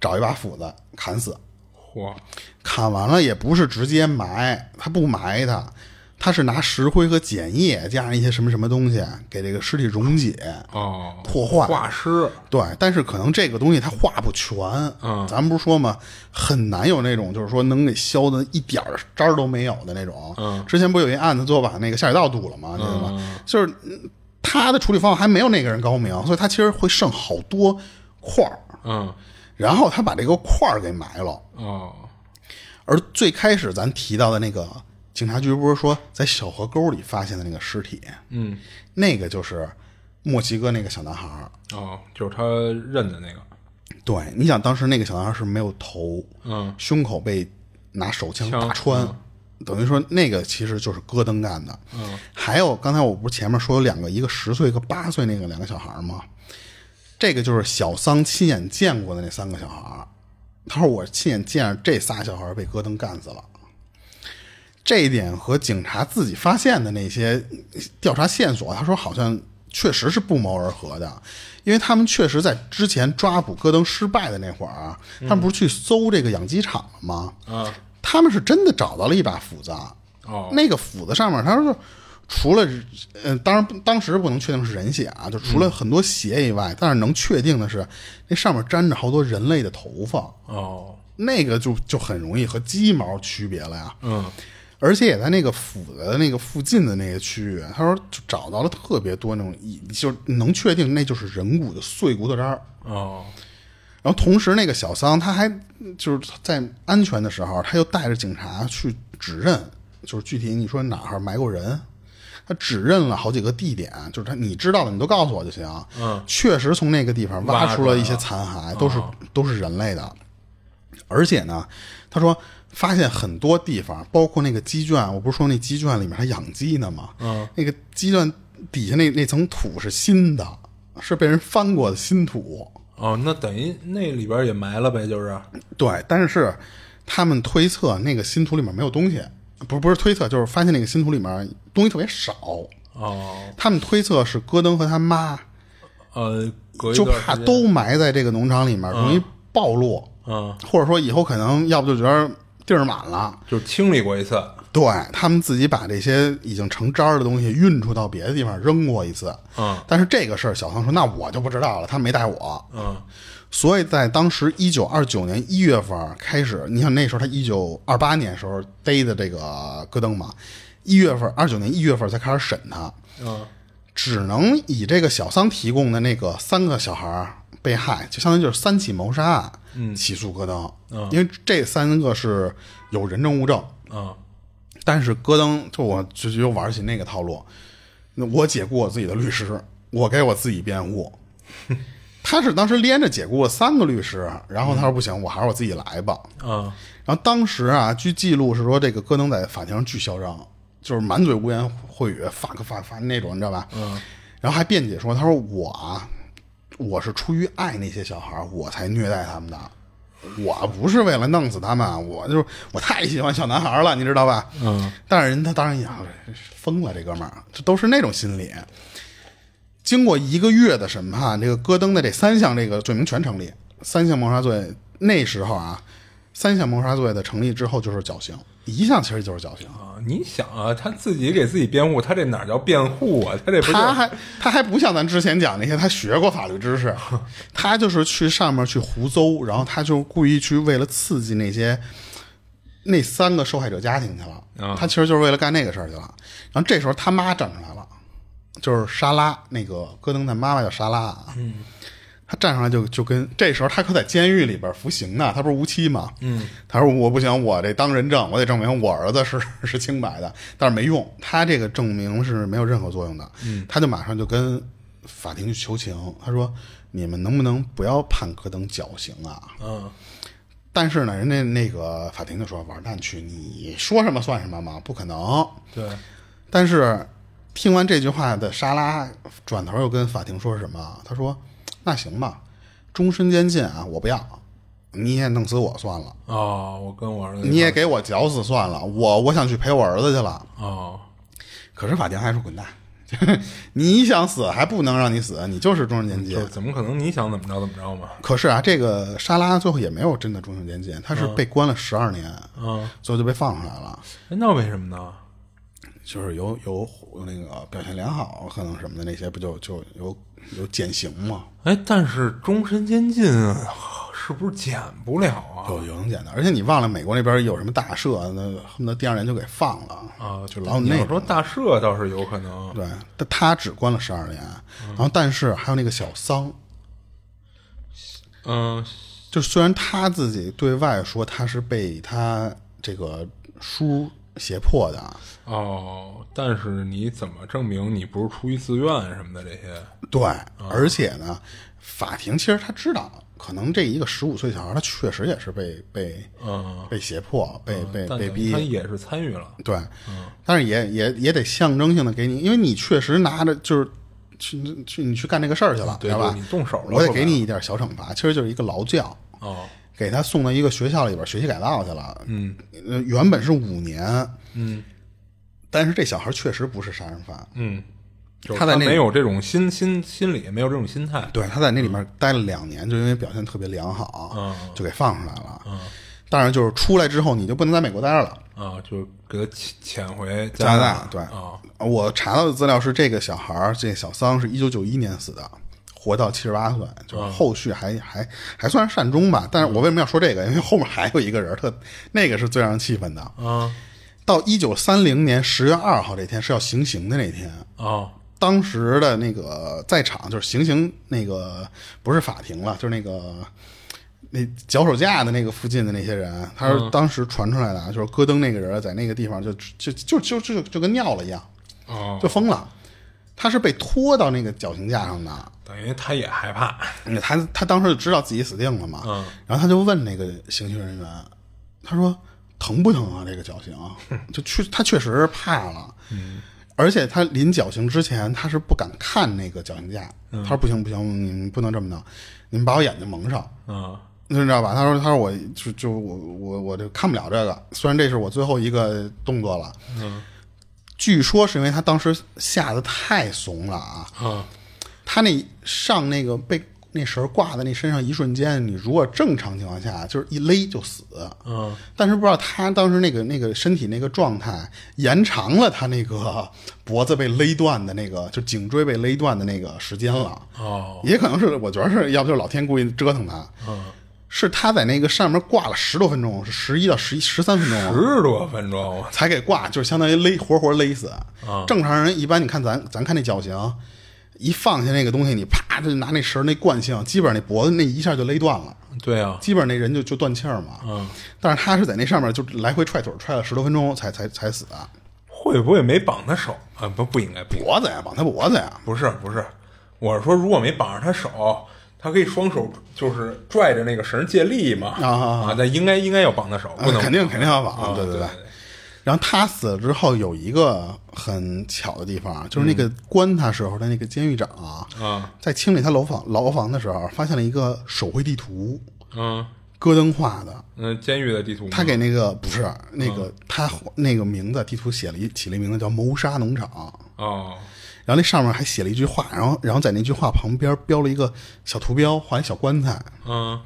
找一把斧子砍死。嚯砍完了也不是直接埋，他不埋他，他是拿石灰和碱液加上一些什么什么东西给这个尸体溶解。哦破坏化尸对，但是可能这个东西它化不全，嗯咱们不是说吗？很难有那种就是说能给削的一点儿渣儿都没有的那种。嗯，之前不有一案子最后把那个下水道堵了吗？知道吗？就是嗯他的处理方法还没有那个人高明，所以他其实会剩好多块儿，嗯然后他把这个块儿给埋了。哦而最开始咱提到的那个警察局，不是说在小河沟里发现的那个尸体，嗯那个就是墨西哥那个小男孩儿。哦，就是他认的那个对，你想当时那个小男孩是没有头，嗯胸口被拿手枪枪打穿，等于说那个其实就是戈登干的。嗯，还有刚才我不是前面说有两个，一个十岁，一个八岁，那个两个小孩吗？这个就是小桑亲眼见过的那三个小孩。他说我亲眼见着这仨小孩被戈登干死了。这一点和警察自己发现的那些调查线索，他说好像确实是不谋而合的，因为他们确实在之前抓捕戈登失败的那会儿啊，他们不是去搜这个养鸡场了吗？啊他们是真的找到了一把斧子，哦那个斧子上面，他说除了呃，当然当时不能确定是人血啊，就除了很多血以外，但是能确定的是那上面沾着好多人类的头发，哦那个就就很容易和鸡毛区别了呀。嗯而且也在那个斧子的那个附近的那个区域，他说就找到了特别多那种一就能确定那就是人骨的碎骨头渣儿。哦然后同时，那个小桑他还就是在安全的时候，他又带着警察去指认，就是具体你说哪儿埋过人，他指认了好几个地点，就是他你知道的你都告诉我就行。嗯，确实从那个地方挖挖出了一些残骸，都是、都是人类的。而且呢，他说发现很多地方，包括那个鸡圈，我不是说那鸡圈里面还养鸡呢吗？嗯，那个鸡圈底下那那层土是新的，是被人翻过的新土。哦，那等于那里边也埋了呗，就是对，但是他们推测那个新土里面没有东西，不是不是推测，就是发现那个新图里面东西特别少。哦。他们推测是戈登和他妈呃，隔就怕都埋在这个农场里面，容易暴露，嗯，或者说以后可能要不就觉得地儿满了。就清理过一次，对他们自己把这些已经成渣儿的东西运出到别的地方扔过一次，嗯。但是这个事儿小唐说那我就不知道了，他没带我，嗯所以在当时一九二九年一月份开始，你想那时候他一九二八年时候逮的这个戈登嘛，一月份二九年一月份才开始审他，嗯。只能以这个小桑提供的那个三个小孩儿被害，就相当于就是三起谋杀案，起诉戈登，因为这三个是有人证物证，嗯。但是戈登就我就又玩起那个套路，那我解雇我自己的律师，我给我自己辩护。他是当时连着解雇了三个律师，然后他说不行，我还是我自己来吧。嗯然后当时啊，据记录是说这个戈登在法庭上巨嚣张，就是满嘴污言秽语，，fuck fuck fuck 那种，你知道吧？嗯。然后还辩解说，他说我啊，我是出于爱那些小孩儿，我才虐待他们的。我不是为了弄死他们，我就是我太喜欢小男孩了，你知道吧？嗯，但是人他当然也疯了，这哥们儿，这都是那种心理。经过一个月的审判，这个戈登的这三项这个罪名全成立，三项谋杀罪那时候啊，三项谋杀罪的成立之后就是绞刑，一项其实就是绞刑。啊，你想啊，他自己给自己辩护，他这哪叫辩护啊？他这不是他还他还不像咱之前讲那些，他学过法律知识，他就是去上面去胡诌，然后他就故意去为了刺激那些那三个受害者家庭去了。啊他其实就是为了干那个事儿去了。然后这时候他妈站出来了，就是莎拉，那个戈登的妈妈叫莎拉啊。嗯。他站上来就就跟这时候他可在监狱里边服刑呢，他不是无期吗？嗯，他说我不行，我这当人证，我得证明我儿子是 是清白的，但是没用，他这个证明是没有任何作用的。嗯，他就马上就跟法庭去求情，他说你们能不能不要判戈登绞刑啊？嗯但是呢，人家那个法庭就说玩蛋去，你说什么算什么吗？不可能。对，但是听完这句话的莎拉转头又跟法庭说什么？他说：“那行吧，终身监禁啊，我不要，你也弄死我算了，哦，我跟我儿子你也给我绞死算了，我我想去陪我儿子去了。哦，”可是法庭还说滚蛋，你想死还不能让你死，你就是终身监禁就。怎么可能你想怎么着怎么着嘛？可是啊，这个莎拉最后也没有真的终身监禁，她是被关了十二年，嗯，最后就被放出来了。哎那为什么呢？就是有有有那个表现良好，可能什么的那些，不就就有有减刑吗？哎，但是终身监禁是不是减不了啊？有有能减的，而且你忘了美国那边有什么大赦，那恨不得第二年就给放了啊，就老那种。要说大赦倒是有可能，对，但他只关了十二年，然后但是还有那个小桑，嗯，就虽然他自己对外说他是被他这个叔胁迫的，哦，但是你怎么证明你不是出于自愿什么的这些？对，而且呢，法庭其实他知道，可能这一个十五岁小孩他确实也是被被嗯，被胁迫、被被但被逼。他，也是参与了，对，但是也也也得象征性的给你，因为你确实拿着就是去去你去干这个事儿去了，对吧？你？动手了我得给你一点小惩罚，其实就是一个劳教，哦，给他送到一个学校里边学习改造去了。嗯。呃，原本是五年，嗯。但是这小孩确实不是杀人犯，嗯，他在那没有这种心心心理，没有这种心态，对，他在那里面待了两年，就因为表现特别良好，嗯。就给放出来了。嗯。当然，就是出来之后你就不能在美国待着了。啊，就给他遣遣回加拿拿大对。啊，我查到的资料是，这个小孩儿，这小桑是一九九一年死的，活到七十八岁，就是后续还、还还算是善终吧。但是我为什么要说这个？因为后面还有一个人特，那个是最让人气愤的。啊到一九三零年十月二号这天是要行刑的那天，啊当时的那个在场就是行刑那个不是法庭了，就是那个那脚手架的那个附近的那些人，他说当时传出来的啊，就是戈登那个人在那个地方就就就就就就跟尿了一样，哦，就疯了。他是被拖到那个绞刑架上的，等于他也害怕，嗯他他当时就知道自己死定了嘛，嗯。然后他就问那个行刑人员，他说疼不疼啊？这个绞刑，就确他确实是怕了，嗯，而且他临绞刑之前，他是不敢看那个绞刑架，他说不行不行，你们不能这么弄，你们把我眼睛蒙上，啊你知道吧？他说他说我就就我我我就看不了这个，虽然这是我最后一个动作了，嗯据说是因为他当时吓得太怂了啊，啊。他那上那个被那绳儿挂在那身上一瞬间，你如果正常情况下就是一勒就死，嗯但是不知道他当时那个那个身体那个状态延长了他那个脖子被勒断的那个，就颈椎被勒断的那个时间了。哦。也可能是我觉得是要不就是老天故意折腾他，嗯，是他在那个上面挂了十多分钟，是十一到十一十三分钟啊。十多分钟，才给挂，就是相当于勒活活勒死。啊正常人一般，你看咱咱看那绞刑，一放下那个东西，你啪就拿那绳儿那惯性，基本上那脖子那一下就勒断了，对啊，基本上那人就就断气儿嘛。嗯，但是他是在那上面就来回踹腿踹了十多分钟才才才死的，会不会没绑他手啊？不不应该，不应该，脖子呀，绑他脖子呀。不是不是，我是说如果没绑着他手。他可以双手就是拽着那个绳借力嘛。啊啊啊。那应该应该要绑他手，不能啊肯定肯定要绑，啊对对对。对。然后他死了之后，有一个很巧的地方，就是那个关他时候的那个监狱长啊，啊。在清理他牢房牢房的时候，发现了一个手绘地图，嗯戈登画的。嗯监狱的地图他给那个不是那个他那个名字地图写了一起了一名字叫谋杀农场，哦然然后那上面还写了一句话，然后然后在那句话旁边标了一个小图标，画一小棺材。嗯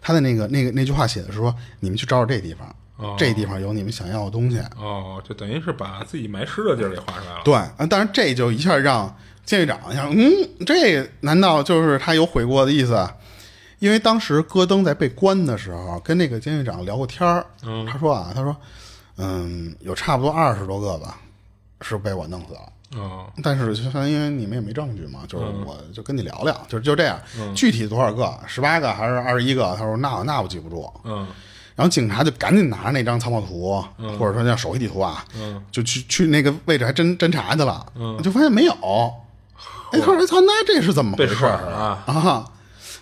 他的那个那个那句话写的是说：“你们去找找这地方，哦这地方有你们想要的东西。哦，就等于是把自己埋尸的地儿给画出来了。对，啊，当然这就一下让监狱长想，嗯，这难道就是他有悔过的意思？啊因为当时戈登在被关的时候，跟那个监狱长聊过天儿，他说啊，他说，嗯，有差不多二十多个吧，是被我弄死了。哦但是就因为你们也没证据嘛，就是我就跟你聊聊，就就这样。具体多少个，十八个还是二十一个？他说那那我记不住。嗯然后警察就赶紧拿着那张草稿图，或者说叫手绘地图啊，就去去那个位置还真侦查去了，就发现没有。哎，他说：“操，那这是怎么回事啊啊？”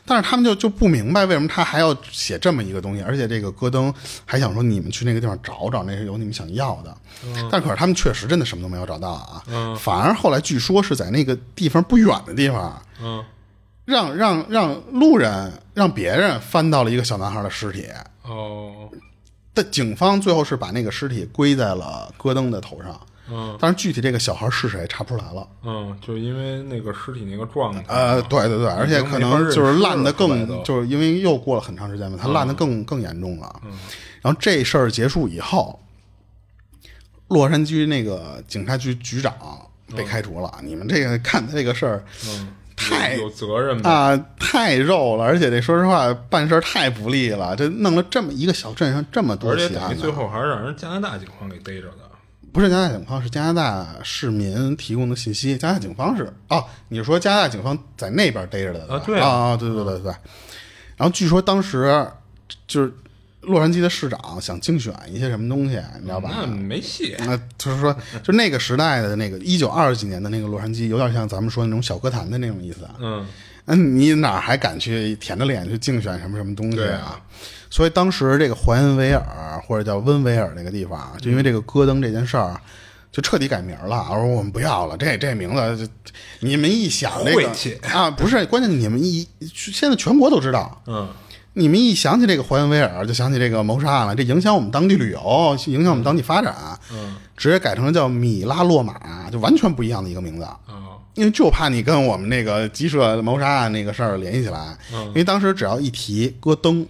但是他们就就不明白为什么他还要写这么一个东西，而且这个戈登还想说你们去那个地方找找，那是有你们想要的。但可是他们确实真的什么都没有找到啊，反而后来据说是在那个地方不远的地方，嗯。让让让路人让别人翻到了一个小男孩的尸体。哦。但警方最后是把那个尸体归在了戈登的头上，嗯但是具体这个小孩是谁查不出来了。嗯，就因为那个尸体那个状态，呃，对对对，而且可能就是烂的更就是因为又过了很长时间嘛，他烂的更更严重了。然后这事儿结束以后，洛杉矶那个警察局局长被开除了。你们这个干的这个事儿，嗯，太有有责任呗。啊，太肉了，而且这说实话办事儿太不利了，这弄了这么一个小镇上这么多而且起案子等于最后还是让人加拿大警方给逮着的。不是加拿大警方，是加拿大市民提供的信息。加拿大警方是哦，你说加拿大警方在那边逮着的啊对啊啊啊，对对对对。然后据说当时就是洛杉矶的市长想竞选一些什么东西，你知道吧？那没戏。那就是说，就那个时代的那个一九二几年的那个洛杉矶，有点像咱们说那种小歌坛的那种意思。嗯那，你哪还敢去舔着脸去竞选什么什么东西对啊？所以当时这个怀恩维尔或者叫温维尔那个地方啊，就因为这个戈登这件事儿，就彻底改名了。我说我们不要了，这这名字就你们一想这个晦气啊，不是，关键你们一现在全国都知道，嗯。你们一想起这个怀恩维尔，就想起这个谋杀案了，这影响我们当地旅游，影响我们当地发展，嗯。直接改成了叫米拉洛马，就完全不一样的一个名字。哦因为就怕你跟我们那个鸡舍谋杀案那个事儿联系起来，因为当时只要一提戈登，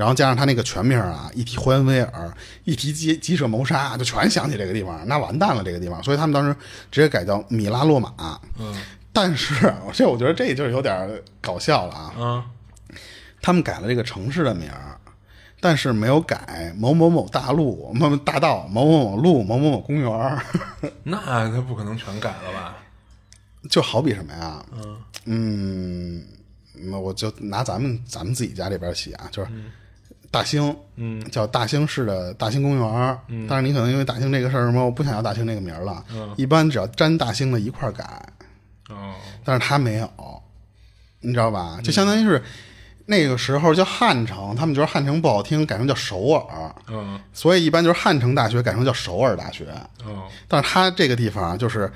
然后加上他那个全名啊，一提霍恩威尔，一提鸡鸡舍谋杀，就全想起这个地方，那完蛋了这个地方，所以他们当时直接改叫米拉洛马。嗯但是这我觉得这就是有点搞笑了啊，嗯他们改了这个城市的名儿。但是没有改某某某大路、某某大道、某某某路、某某某公园，那他不可能全改了吧？就好比什么呀？嗯那我就拿咱们咱们自己家这边起啊，就是大兴，嗯，叫大兴市的大兴公园。嗯，但是你可能因为大兴这个事儿什么，我不想要大兴这个名儿了。嗯，一般只要沾大兴的一块儿改，哦。但是他没有，你知道吧？就相当于是那个时候叫汉城，他们觉得汉城不好听，改成叫首尔，嗯。所以一般就是汉城大学改成叫首尔大学。哦。但是他这个地方啊，就是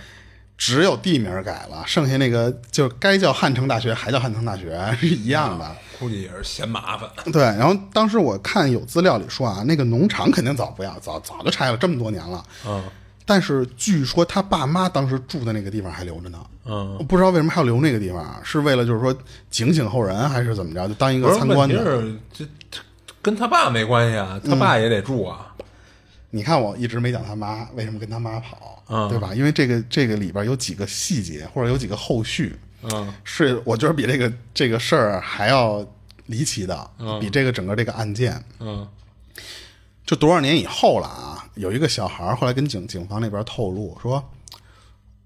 只有地名改了，剩下那个就该叫汉城大学还叫汉城大学 是一样的。估计也是嫌麻烦。对，然后当时我看有资料里说啊，那个农场肯定早不要，早早就拆了，这么多年了。嗯但是据说他爸妈当时住的那个地方还留着呢。嗯，我不知道为什么还要留那个地方，是为了就是说警醒后人，还是怎么着？就当一个参观问题的。是这这跟他爸没关系啊，他爸也得住啊。你看我一直没讲他妈为什么跟他妈跑，嗯对吧？因为这个这个里边有几个细节，或者有几个后续，嗯是我觉得比这个这个事儿还要离奇的，比这个整个这个案件，嗯就多少年以后了啊？有一个小孩后来跟警警方那边透露说，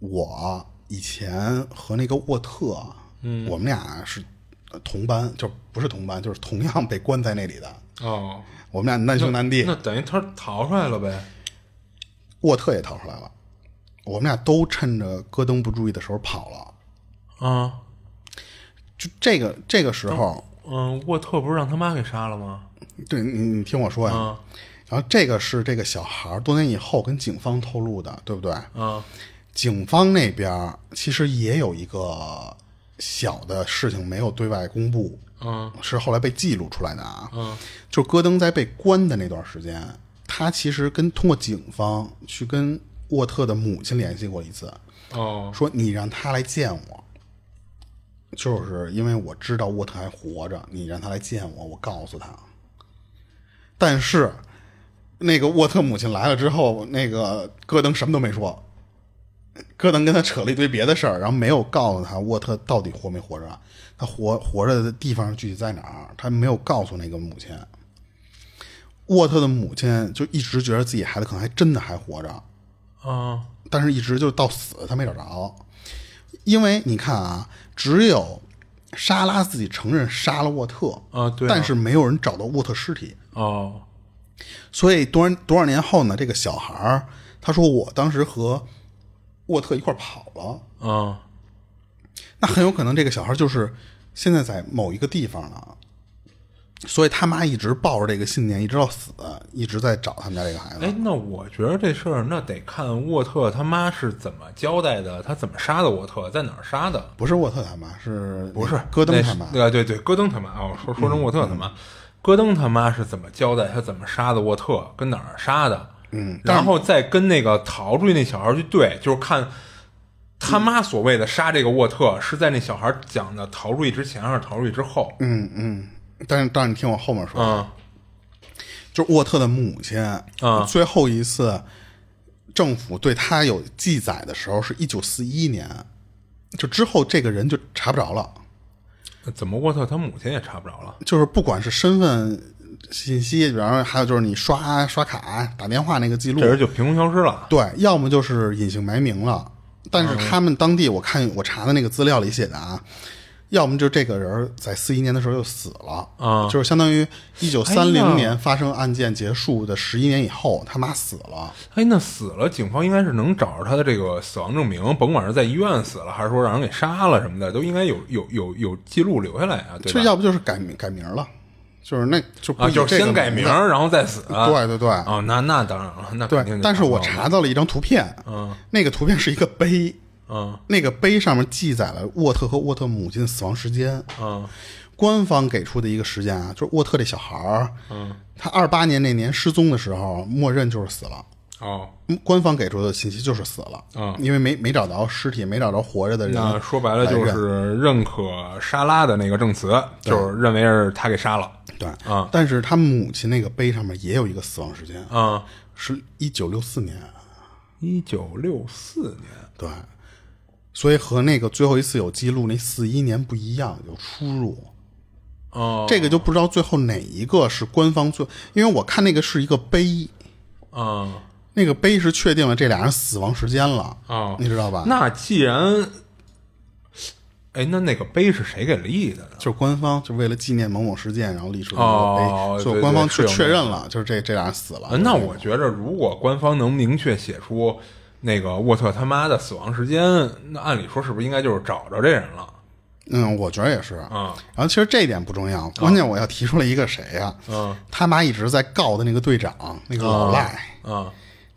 我以前和那个沃特，嗯，我们俩是同班，就不是同班，就是同样被关在那里的，哦，我们俩难兄难弟。那等于他逃出来了呗？沃特也逃出来了，我们俩都趁着戈登不注意的时候跑了。啊就这个这个时候，嗯，沃特不是让他妈给杀了吗？对你你听我说呀，啊然后这个是这个小孩多年以后跟警方透露的，对不对？啊警方那边其实也有一个小的事情没有对外公布，嗯。是后来被记录出来的啊。嗯。就戈登在被关的那段时间，他其实跟通过警方去跟沃特的母亲联系过一次，哦，说你让他来见我，就是因为我知道沃特还活着，你让他来见我，我告诉他。但是那个沃特母亲来了之后，那个戈登什么都没说，戈登跟他扯了一堆别的事儿，然后没有告诉他沃特到底活没活着，他活活着的地方具体在哪儿，他没有告诉那个母亲。沃特的母亲就一直觉得自己孩子可能还真的还活着，啊，但是一直就到死他没找着，因为你看啊，只有莎拉自己承认杀了沃特啊对啊但是没有人找到沃特尸体，哦，所以多少多少年后呢，这个小孩儿他说我当时和沃特一块儿跑了，啊，那很有可能这个小孩就是现在在某一个地方呢。所以他妈一直抱着这个信念，一直到死，一直在找他们家这个孩子。哎，那我觉得这事儿那得看沃特他妈是怎么交代的，他怎么杀的沃特，在哪儿杀的？不是沃特他妈，是不是戈登他妈对对对，戈登他妈哦，说说成沃特他妈，戈登他妈是怎么交代他怎么杀的沃特，跟哪儿杀的？嗯然后再跟那个逃出去那小孩去对，就是看他妈所谓的杀这个沃特是在那小孩讲的逃出去之前还是逃出去之后？嗯嗯，但是但是你听我后面说，嗯就是沃特的母亲，嗯最后一次政府对他有记载的时候是一九四一年，就之后这个人就查不着了，怎么沃特他母亲也查不着了？就是不管是身份信息，然后还有就是你刷刷卡、打电话那个记录这，人就凭空消失了。对，要么就是隐姓埋名了。但是他们当地，我看我查的那个资料里写的啊，要么就这个人在四一年的时候就死了，啊就是相当于一九哎三零年发生案件结束的十一年以后，他妈死了。哎，那死了，警方应该是能找着他的这个死亡证明，甭管是在医院死了，还是说让人给杀了什么的，都应该有有有有记录留下来啊，对吧？就要不就是改名改名了，就是那就不啊，以就是先改名，然后再死。对对对哦，那那当然了，那对。但是我查到了一张图片，嗯那个图片是一个碑，嗯那个碑上面记载了沃特和沃特母亲的死亡时间。嗯官方给出的一个时间啊，就是沃特这小孩儿，嗯，他二八年那年失踪的时候，默认就是死了。哦，嗯官方给出的信息就是死了，嗯因为没没找着尸体，没找着活着的人。那说白了就是认可莎拉的那个证词，就是认为是他给杀了。对啊但是他母亲那个碑上面也有一个死亡时间，啊，是一九六四年。一九六四年。对，所以和那个最后一次有记录那四一年不一样，有出入。哦，这个就不知道最后哪一个是官方最，因为我看那个是一个碑，啊那个碑是确定了这俩人死亡时间了，啊，你知道吧？那既然，哎，那那个碑是谁给立的呢？就是官方就为了纪念某某事件，然后立出的哦那个碑，所以官方去对是有那个确认了，就是这这俩人死了。呃那我觉着，如果官方能明确写出那个沃特他妈的死亡时间，那按理说是不是应该就是找着这人了？嗯，我觉得也是。啊然后其实这一点不重要，关键我要提出来一个谁呀、嗯他妈一直在告的那个队长，那个老赖，啊，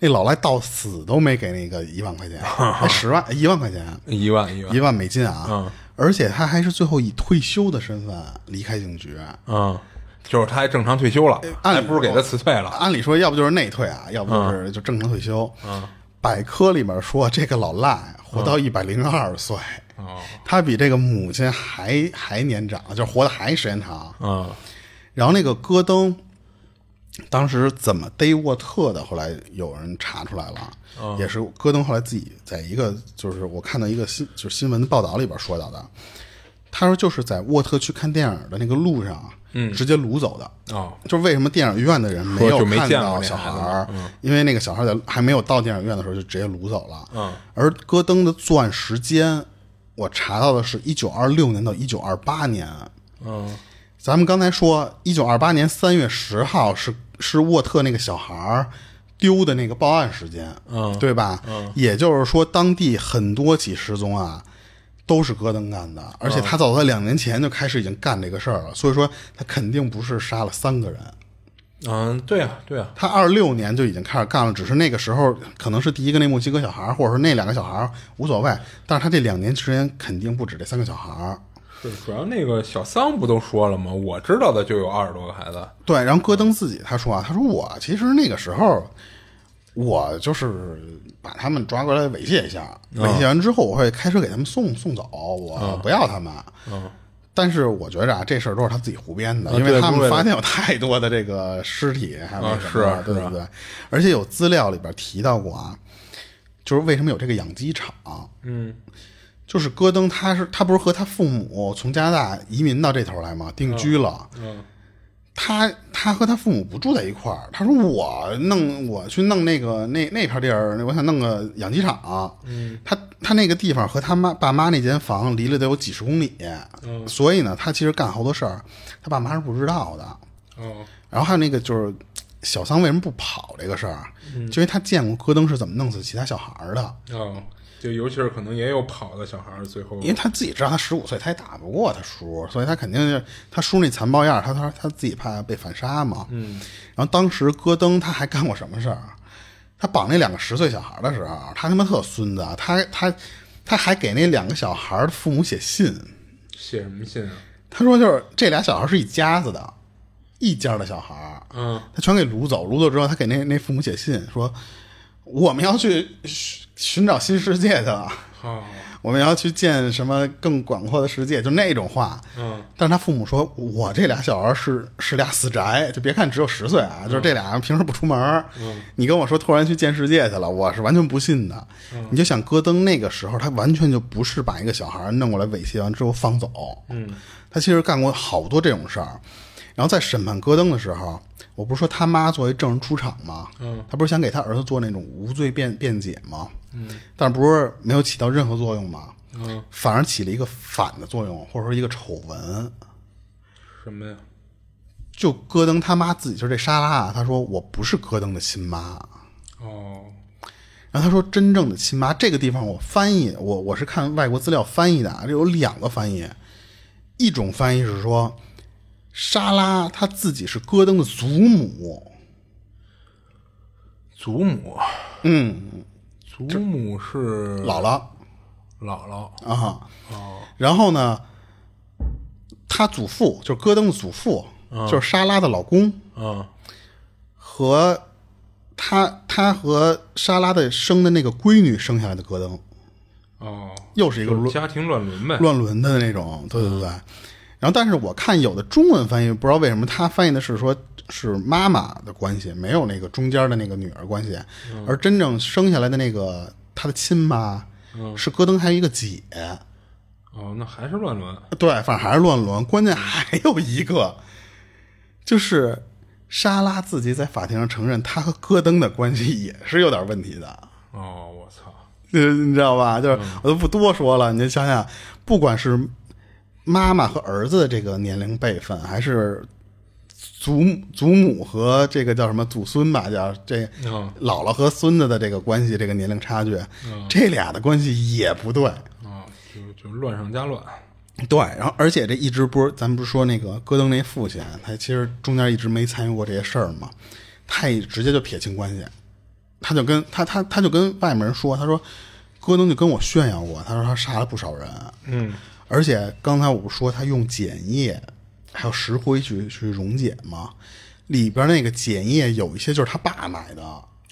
那老赖到死都没给那个一万块钱，还十万一万块钱，一万一万一，万美金啊！嗯而且他还是最后以退休的身份离开警局。嗯，就是他还正常退休了，按理还不是给他辞退了？按理说，要不就是内退啊，要不就是就正常退休。嗯百科里面说，这个老赖活到一百零二岁，哦他比这个母亲还还年长，就是活的还时间长。嗯然后那个戈登当时怎么逮沃特的，后来有人查出来了，嗯。也是戈登后来自己在一个就是我看到一个新就是新闻报道里边说到的，他说就是在沃特去看电影的那个路上，嗯，直接掳走的。哦。就是为什么电影院的人没有看到小孩儿，因为那个小孩在还没有到电影院的时候就直接掳走了。嗯，而戈登的作案时间，我查到的是一九二六年到一九二八年。嗯咱们刚才说，一九二八年三月十号是是沃特那个小孩儿丢的那个报案时间，嗯对吧？嗯，也就是说，当地很多起失踪啊，都是戈登干的，而且他早在两年前就开始已经干这个事儿了，所以说他肯定不是杀了三个人。嗯，对啊对啊，他二六年就已经开始干了，只是那个时候可能是第一个那墨西哥小孩儿，或者说那两个小孩儿无所谓，但是他这两年时间肯定不止这三个小孩儿。是主要那个小桑不都说了吗？我知道的就有二十多个孩子。对，然后戈登自己他说啊，他说我其实那个时候我就是把他们抓过来猥亵一下，猥亵完之后，我会开车给他们送送走，我不要他们。嗯，但是我觉着啊，这事儿都是他自己胡编的，啊因为他们发现有太多的这个尸体，还有是对不对？而且有资料里边提到过啊，就是为什么有这个养鸡场，嗯就是戈登他是他不是和他父母从加拿大移民到这头来吗，定居了。嗯他他和他父母不住在一块儿，他说我弄我去弄那个那那片地儿，我想弄个养鸡场。嗯，他他那个地方和他妈爸妈那间房离了得有几十公里，嗯所以呢，他其实干好多事儿，他爸妈是不知道的。哦然后还有那个就是小桑为什么不跑这个事儿，就因为他见过戈登是怎么弄死其他小孩的，哦，就尤其是可能也有跑的小孩儿，最后因为他自己知道他十五岁他也打不过他叔，所以他肯定是他叔那残暴样儿，他他他自己怕被反杀嘛。嗯然后当时戈登他还干过什么事儿？他绑那两个十岁小孩的时候，他他妈特孙子啊，他他他还给那两个小孩的父母写信，写什么信啊？他说就是这俩小孩是一家子的，一家的小孩儿，嗯他全给掳走，掳走之后，他给那那父母写信说，我们要去寻寻找新世界的，好我们要去见什么更广阔的世界，就那种话。嗯但是他父母说，我这俩小孩是是俩死宅，就别看只有十岁啊，就是这俩平时不出门儿。你跟我说突然去见世界去了，我是完全不信的。你就想戈登那个时候，他完全就不是把一个小孩弄过来猥亵完之后放走，嗯他其实干过好多这种事儿。然后在审判戈登的时候，我不是说他妈作为证人出场吗？嗯，他不是想给他儿子做那种无罪辩辩解吗？嗯，但不是没有起到任何作用吗？嗯，反而起了一个反的作用，或者说一个丑闻。什么呀？就戈登他妈自己就是这莎拉啊，他说我不是戈登的亲妈。哦然后他说真正的亲妈这个地方我翻译我我是看外国资料翻译的啊，这有两个翻译，一种翻译是说莎拉她自己是戈登的祖母，祖母，嗯，祖母是姥姥。姥姥。啊，哦。然后呢，他祖父就是戈登的祖父，就是莎拉的老公啊和他他和莎拉的生的那个闺女生下来的戈登，哦，又是一个就是家庭乱伦呗。乱伦的那种，对对对。然后，但是我看有的中文翻译不知道为什么他翻译的是说是妈妈的关系，没有那个中间的那个女儿关系，而真正生下来的那个他的亲妈是戈登还有一个姐，哦，那还是乱伦。对，反正还是乱伦。关键还有一个，就是莎拉自己在法庭上承认，她和戈登的关系也是有点问题的。哦，我操！呃，你知道吧？就是我都不多说了，你就想想，不管是妈妈和儿子的这个年龄辈分，还是祖祖母和这个叫什么祖孙吧，叫这嗯姥姥和孙子的这个关系，这个年龄差距，这俩的关系也不对。啊，就就乱上加乱。对，然后而且这一直不是，咱们不是说那个戈登那父亲，他其实中间一直没参与过这些事儿嘛，他也直接就撇清关系，他就跟他他他就跟外面人说，他说戈登就跟我炫耀过，他说他杀了不少人，嗯而且刚才我不是说他用碱液还有石灰去去溶解吗？里边那个碱液有一些就是他爸买的，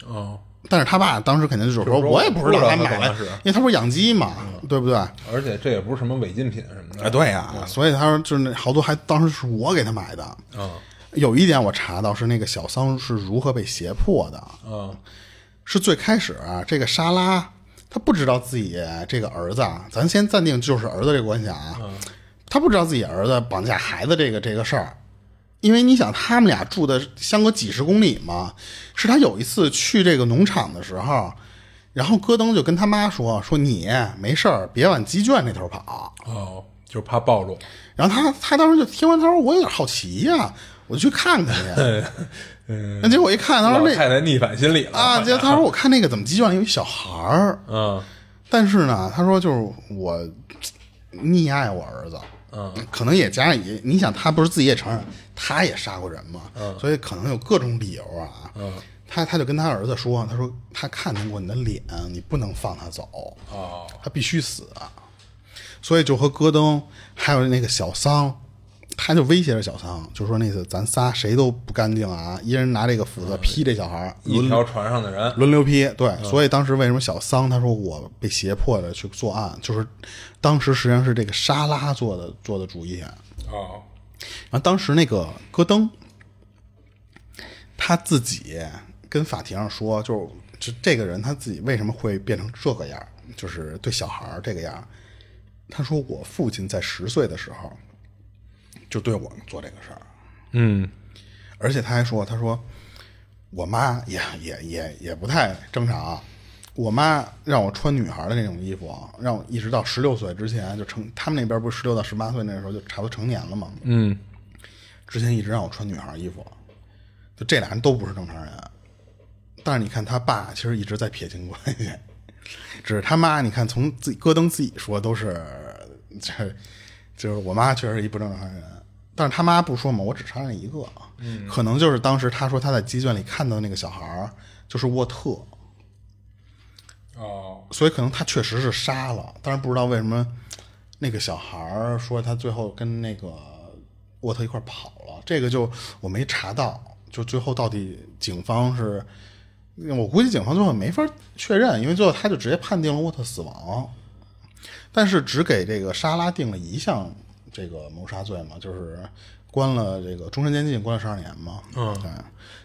哦，但是他爸当时肯定就是说，我也不知道他买来，因为他不是养鸡嘛，对不对？而且这也不是什么违禁品什么的。啊，对呀、所以他说就是那好多还当时是我给他买的。嗯有一点我查到是那个小桑是如何被胁迫的，嗯是最开始啊，这个沙拉她不知道自己这个儿子啊，咱先暂定就是儿子这个关系啊，他不知道自己儿子绑架孩子这个这个事儿，因为你想他们俩住的相隔几十公里嘛，是他有一次去这个农场的时候。然后戈登就跟他妈说：“说你没事儿，别往鸡圈那头跑。”哦，就是怕暴露。然后他他当时就听完，他说我有点好奇呀、我就去看看去。嗯，那结果一看，他说那太太逆反心理了。啊，结果他说我看那个怎么鸡圈里有一小孩儿，嗯。但是呢，他说就是我溺爱我儿子，嗯，可能也加上也，你想他不是自己也承认他也杀过人嘛，所以可能有各种理由啊。嗯。他他就跟他儿子说，他说他看见过你的脸，你不能放他走。哦。他必须死，所以就和戈登还有那个小桑，他就威胁着小桑，就说那次咱仨谁都不干净啊，一人拿这个斧子劈这小孩一条船上的人，轮流劈。对，所以当时为什么小桑他说我被胁迫的去作案，就是当时实际上是这个沙拉做的做的主意。啊，然后当时那个戈登他自己跟法庭上说，就是这这个人他自己为什么会变成这个样，就是对小孩儿这个样。他说我父亲在十岁的时候就对我们做这个事儿，嗯而且他还说，他说我妈也也也也不太正常。我妈让我穿女孩的那种衣服，让我一直到十六岁之前就成，他们那边不是十六到十八岁那时候就差不多成年了嘛。嗯，之前一直让我穿女孩衣服，就这俩人都不是正常人。但是你看他爸其实一直在撇清关系，只是他妈，你看从自己戈登自己说都是，这就是我妈确实是一不正常人。但是他妈不说嘛，我只杀了一个，嗯，可能就是当时他说他在鸡圈里看到那个小孩儿就是沃特，哦，所以可能他确实是杀了，但是不知道为什么那个小孩儿说他最后跟那个沃特一块儿跑了，这个就我没查到，就最后到底警方是，我估计警方最后没法确认，因为最后他就直接判定了沃特死亡，但是只给这个莎拉定了一项这个谋杀罪嘛，就是关了这个终身监禁，关了十二年嘛，嗯，对。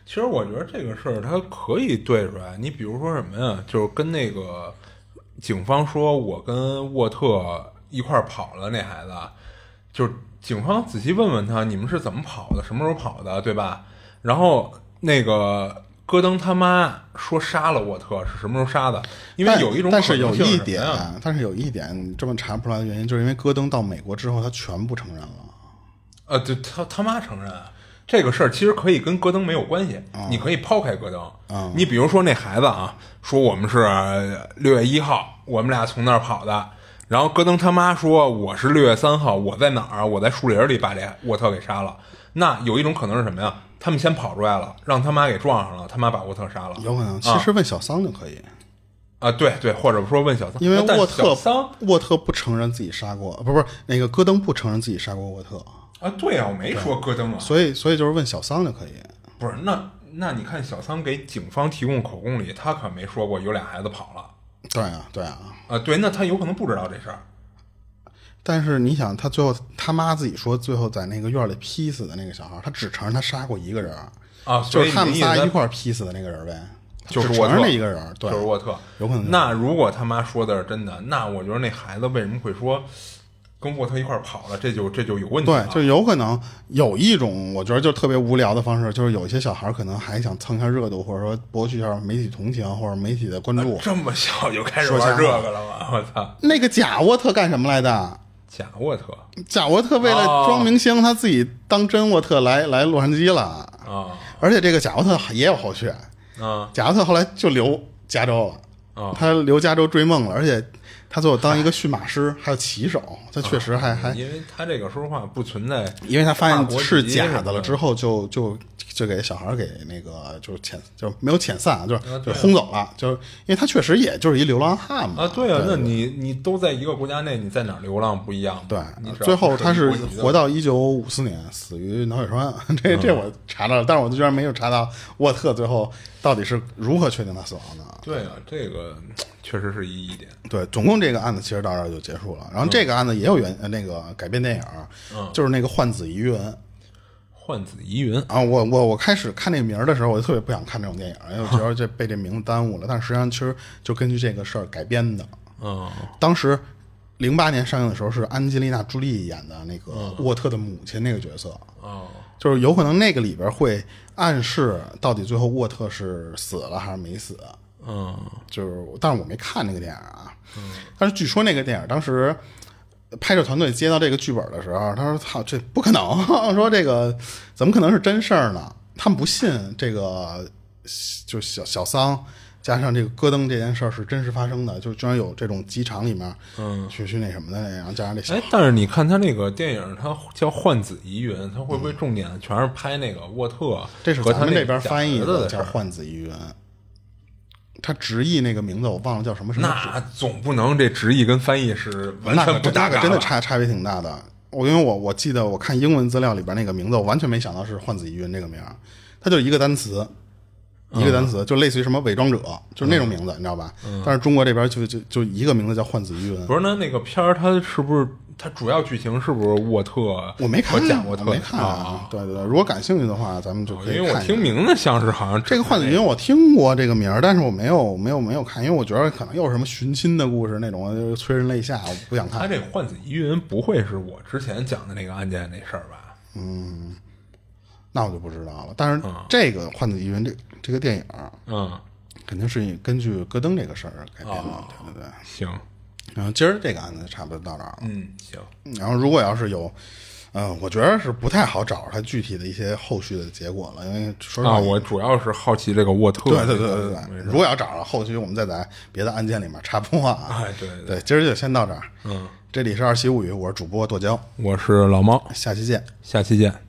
其实我觉得这个事儿他可以对出来。你比如说什么呀？就是跟那个警方说，我跟沃特一块儿跑了那孩子，就是警方仔细问问他，你们是怎么跑的，什么时候跑的，对吧？然后那个戈登他妈说杀了沃特是什么时候杀的？因为有一种但是可能性有一点但是有一点这么查不出来的原因，就是因为戈登到美国之后，他全部承认了。呃，对他他妈承认这个事儿，其实可以跟戈登没有关系，你可以抛开戈登。你比如说那孩子啊，说我们是六月一号，我们俩从那儿跑的，然后戈登他妈说我是六月三号，我在哪儿？我在树林里把这沃特给杀了。那有一种可能是什么呀？他们先跑出来了，让他妈给撞上了，他妈把沃特杀了。有可能，其实问小桑就可以，啊，对对，或者说问小桑，因为沃特小桑沃特不承认自己杀过，不是不是那个戈登不承认自己杀过沃特，啊，对啊，我没说戈登啊，所以所以就是问小桑就可以。不是那那你看小桑给警方提供口供里，他可没说过有俩孩子跑了。对啊，对啊。啊，对，那他有可能不知道这事儿。但是你想，他最后他妈自己说，最后在那个院里劈死的那个小孩，他只承认他杀过一个人，啊，就是他们仨一块儿劈死的那个人呗，就是沃特只承认那一个人，对，就是沃特，有可能那如果他妈说的是真的，那我觉得那孩子为什么会说跟沃特一块儿跑了？这就这就有问题了。，对就有可能有一种，我觉得就特别无聊的方式，就是有些小孩可能还想蹭一下热度，或者说博取一下媒体同情或者媒体的关注。这么小就开始玩这个了吗？我操，那个假沃特干什么来的？假沃特。假沃特为了哦。装明星，他自己当真沃特来来洛杉矶了，啊而且这个假沃特也有后续，啊假沃特后来就留加州了，哦。他留加州追梦了，而且他最后当一个驯马师，还有骑手，他确实还还，因为他这个说实话不存在，因为他发现是假的了之后就，就就给小孩给那个就是遣就没有遣散，就是就轰走了，就是因为他确实也就是一流浪汉嘛啊，对啊，那你你都在一个国家内，你在哪儿流浪不一样吗？对最后他是活到一九五四年，死于脑血栓。这这我查到了，但是我居然没有查到沃特最后到底是如何确定他死亡的。对啊，这个确实是一疑点。对，总共这个案子其实到这儿就结束了。然后这个案子也有原呃那个改编电影，就是那个《换子疑云》换子疑云啊。我我我开始看那个名儿的时候，我就特别不想看这种电影，因为我觉得这被这名字耽误了。但实际上其实就根据这个事儿改编的。嗯当时零八年上映的时候是安吉丽娜·朱莉演的那个沃特的母亲那个角色，哦就是有可能那个里边会暗示到底最后沃特是死了还是没死。嗯就是，但是我没看那个电影啊。嗯但是据说那个电影当时拍摄团队接到这个剧本的时候，他说：“操，这不可能！说这个怎么可能是真事儿呢？他们不信这个，就小小桑加上这个戈登这件事儿是真实发生的，就居然有这种机场里面，嗯，去去那什么的，然后加上这小哎，但是你看他那个电影，他叫《换子疑云》，他会不会重点全是拍那个沃特这是和他们这边翻译的叫换子疑云。他直译那个名字我忘了叫什么什么。那总不能这直译跟翻译是完全不搭嘎可真的真的差差别挺大的。我因为我我记得我看英文资料里边那个名字，我完全没想到是换子疑云这个名儿，它就一个单词，一个单词，就类似于什么伪装者，就是那种名字，你知道吧？但是中国这边就就就一个名字叫换子疑云。不是那那个片儿，它是不是它主要剧情是不是沃特？我没看和贾沃特，我没看啊。对对对，如果感兴趣的话，咱们就可以因为我听名字像是好像这个换子疑云，我听过这个名儿，但是我没有没有没有看，因为我觉得可能又是什么寻亲的故事那种，就是催人泪下，我不想看。他这换子疑云不会是我之前讲的那个案件那事儿吧？那我就不知道了。但是这个换子疑云这这个电影儿嗯，肯定是根据戈登这个事儿改编的，哦对对对。行，然后今儿这个案子差不多到这儿了。嗯，行，然后如果要是有，嗯、我觉得是不太好找着它具体的一些后续的结果了，因为说实话，啊，我主要是好奇这个沃特。对对对对对，如果要找着后续，我们再在别的案件里面插播啊。哎，对对对，今儿就先到这儿。嗯，这里是二七物语，我是主播剁椒，我是老猫，下期见。下期见。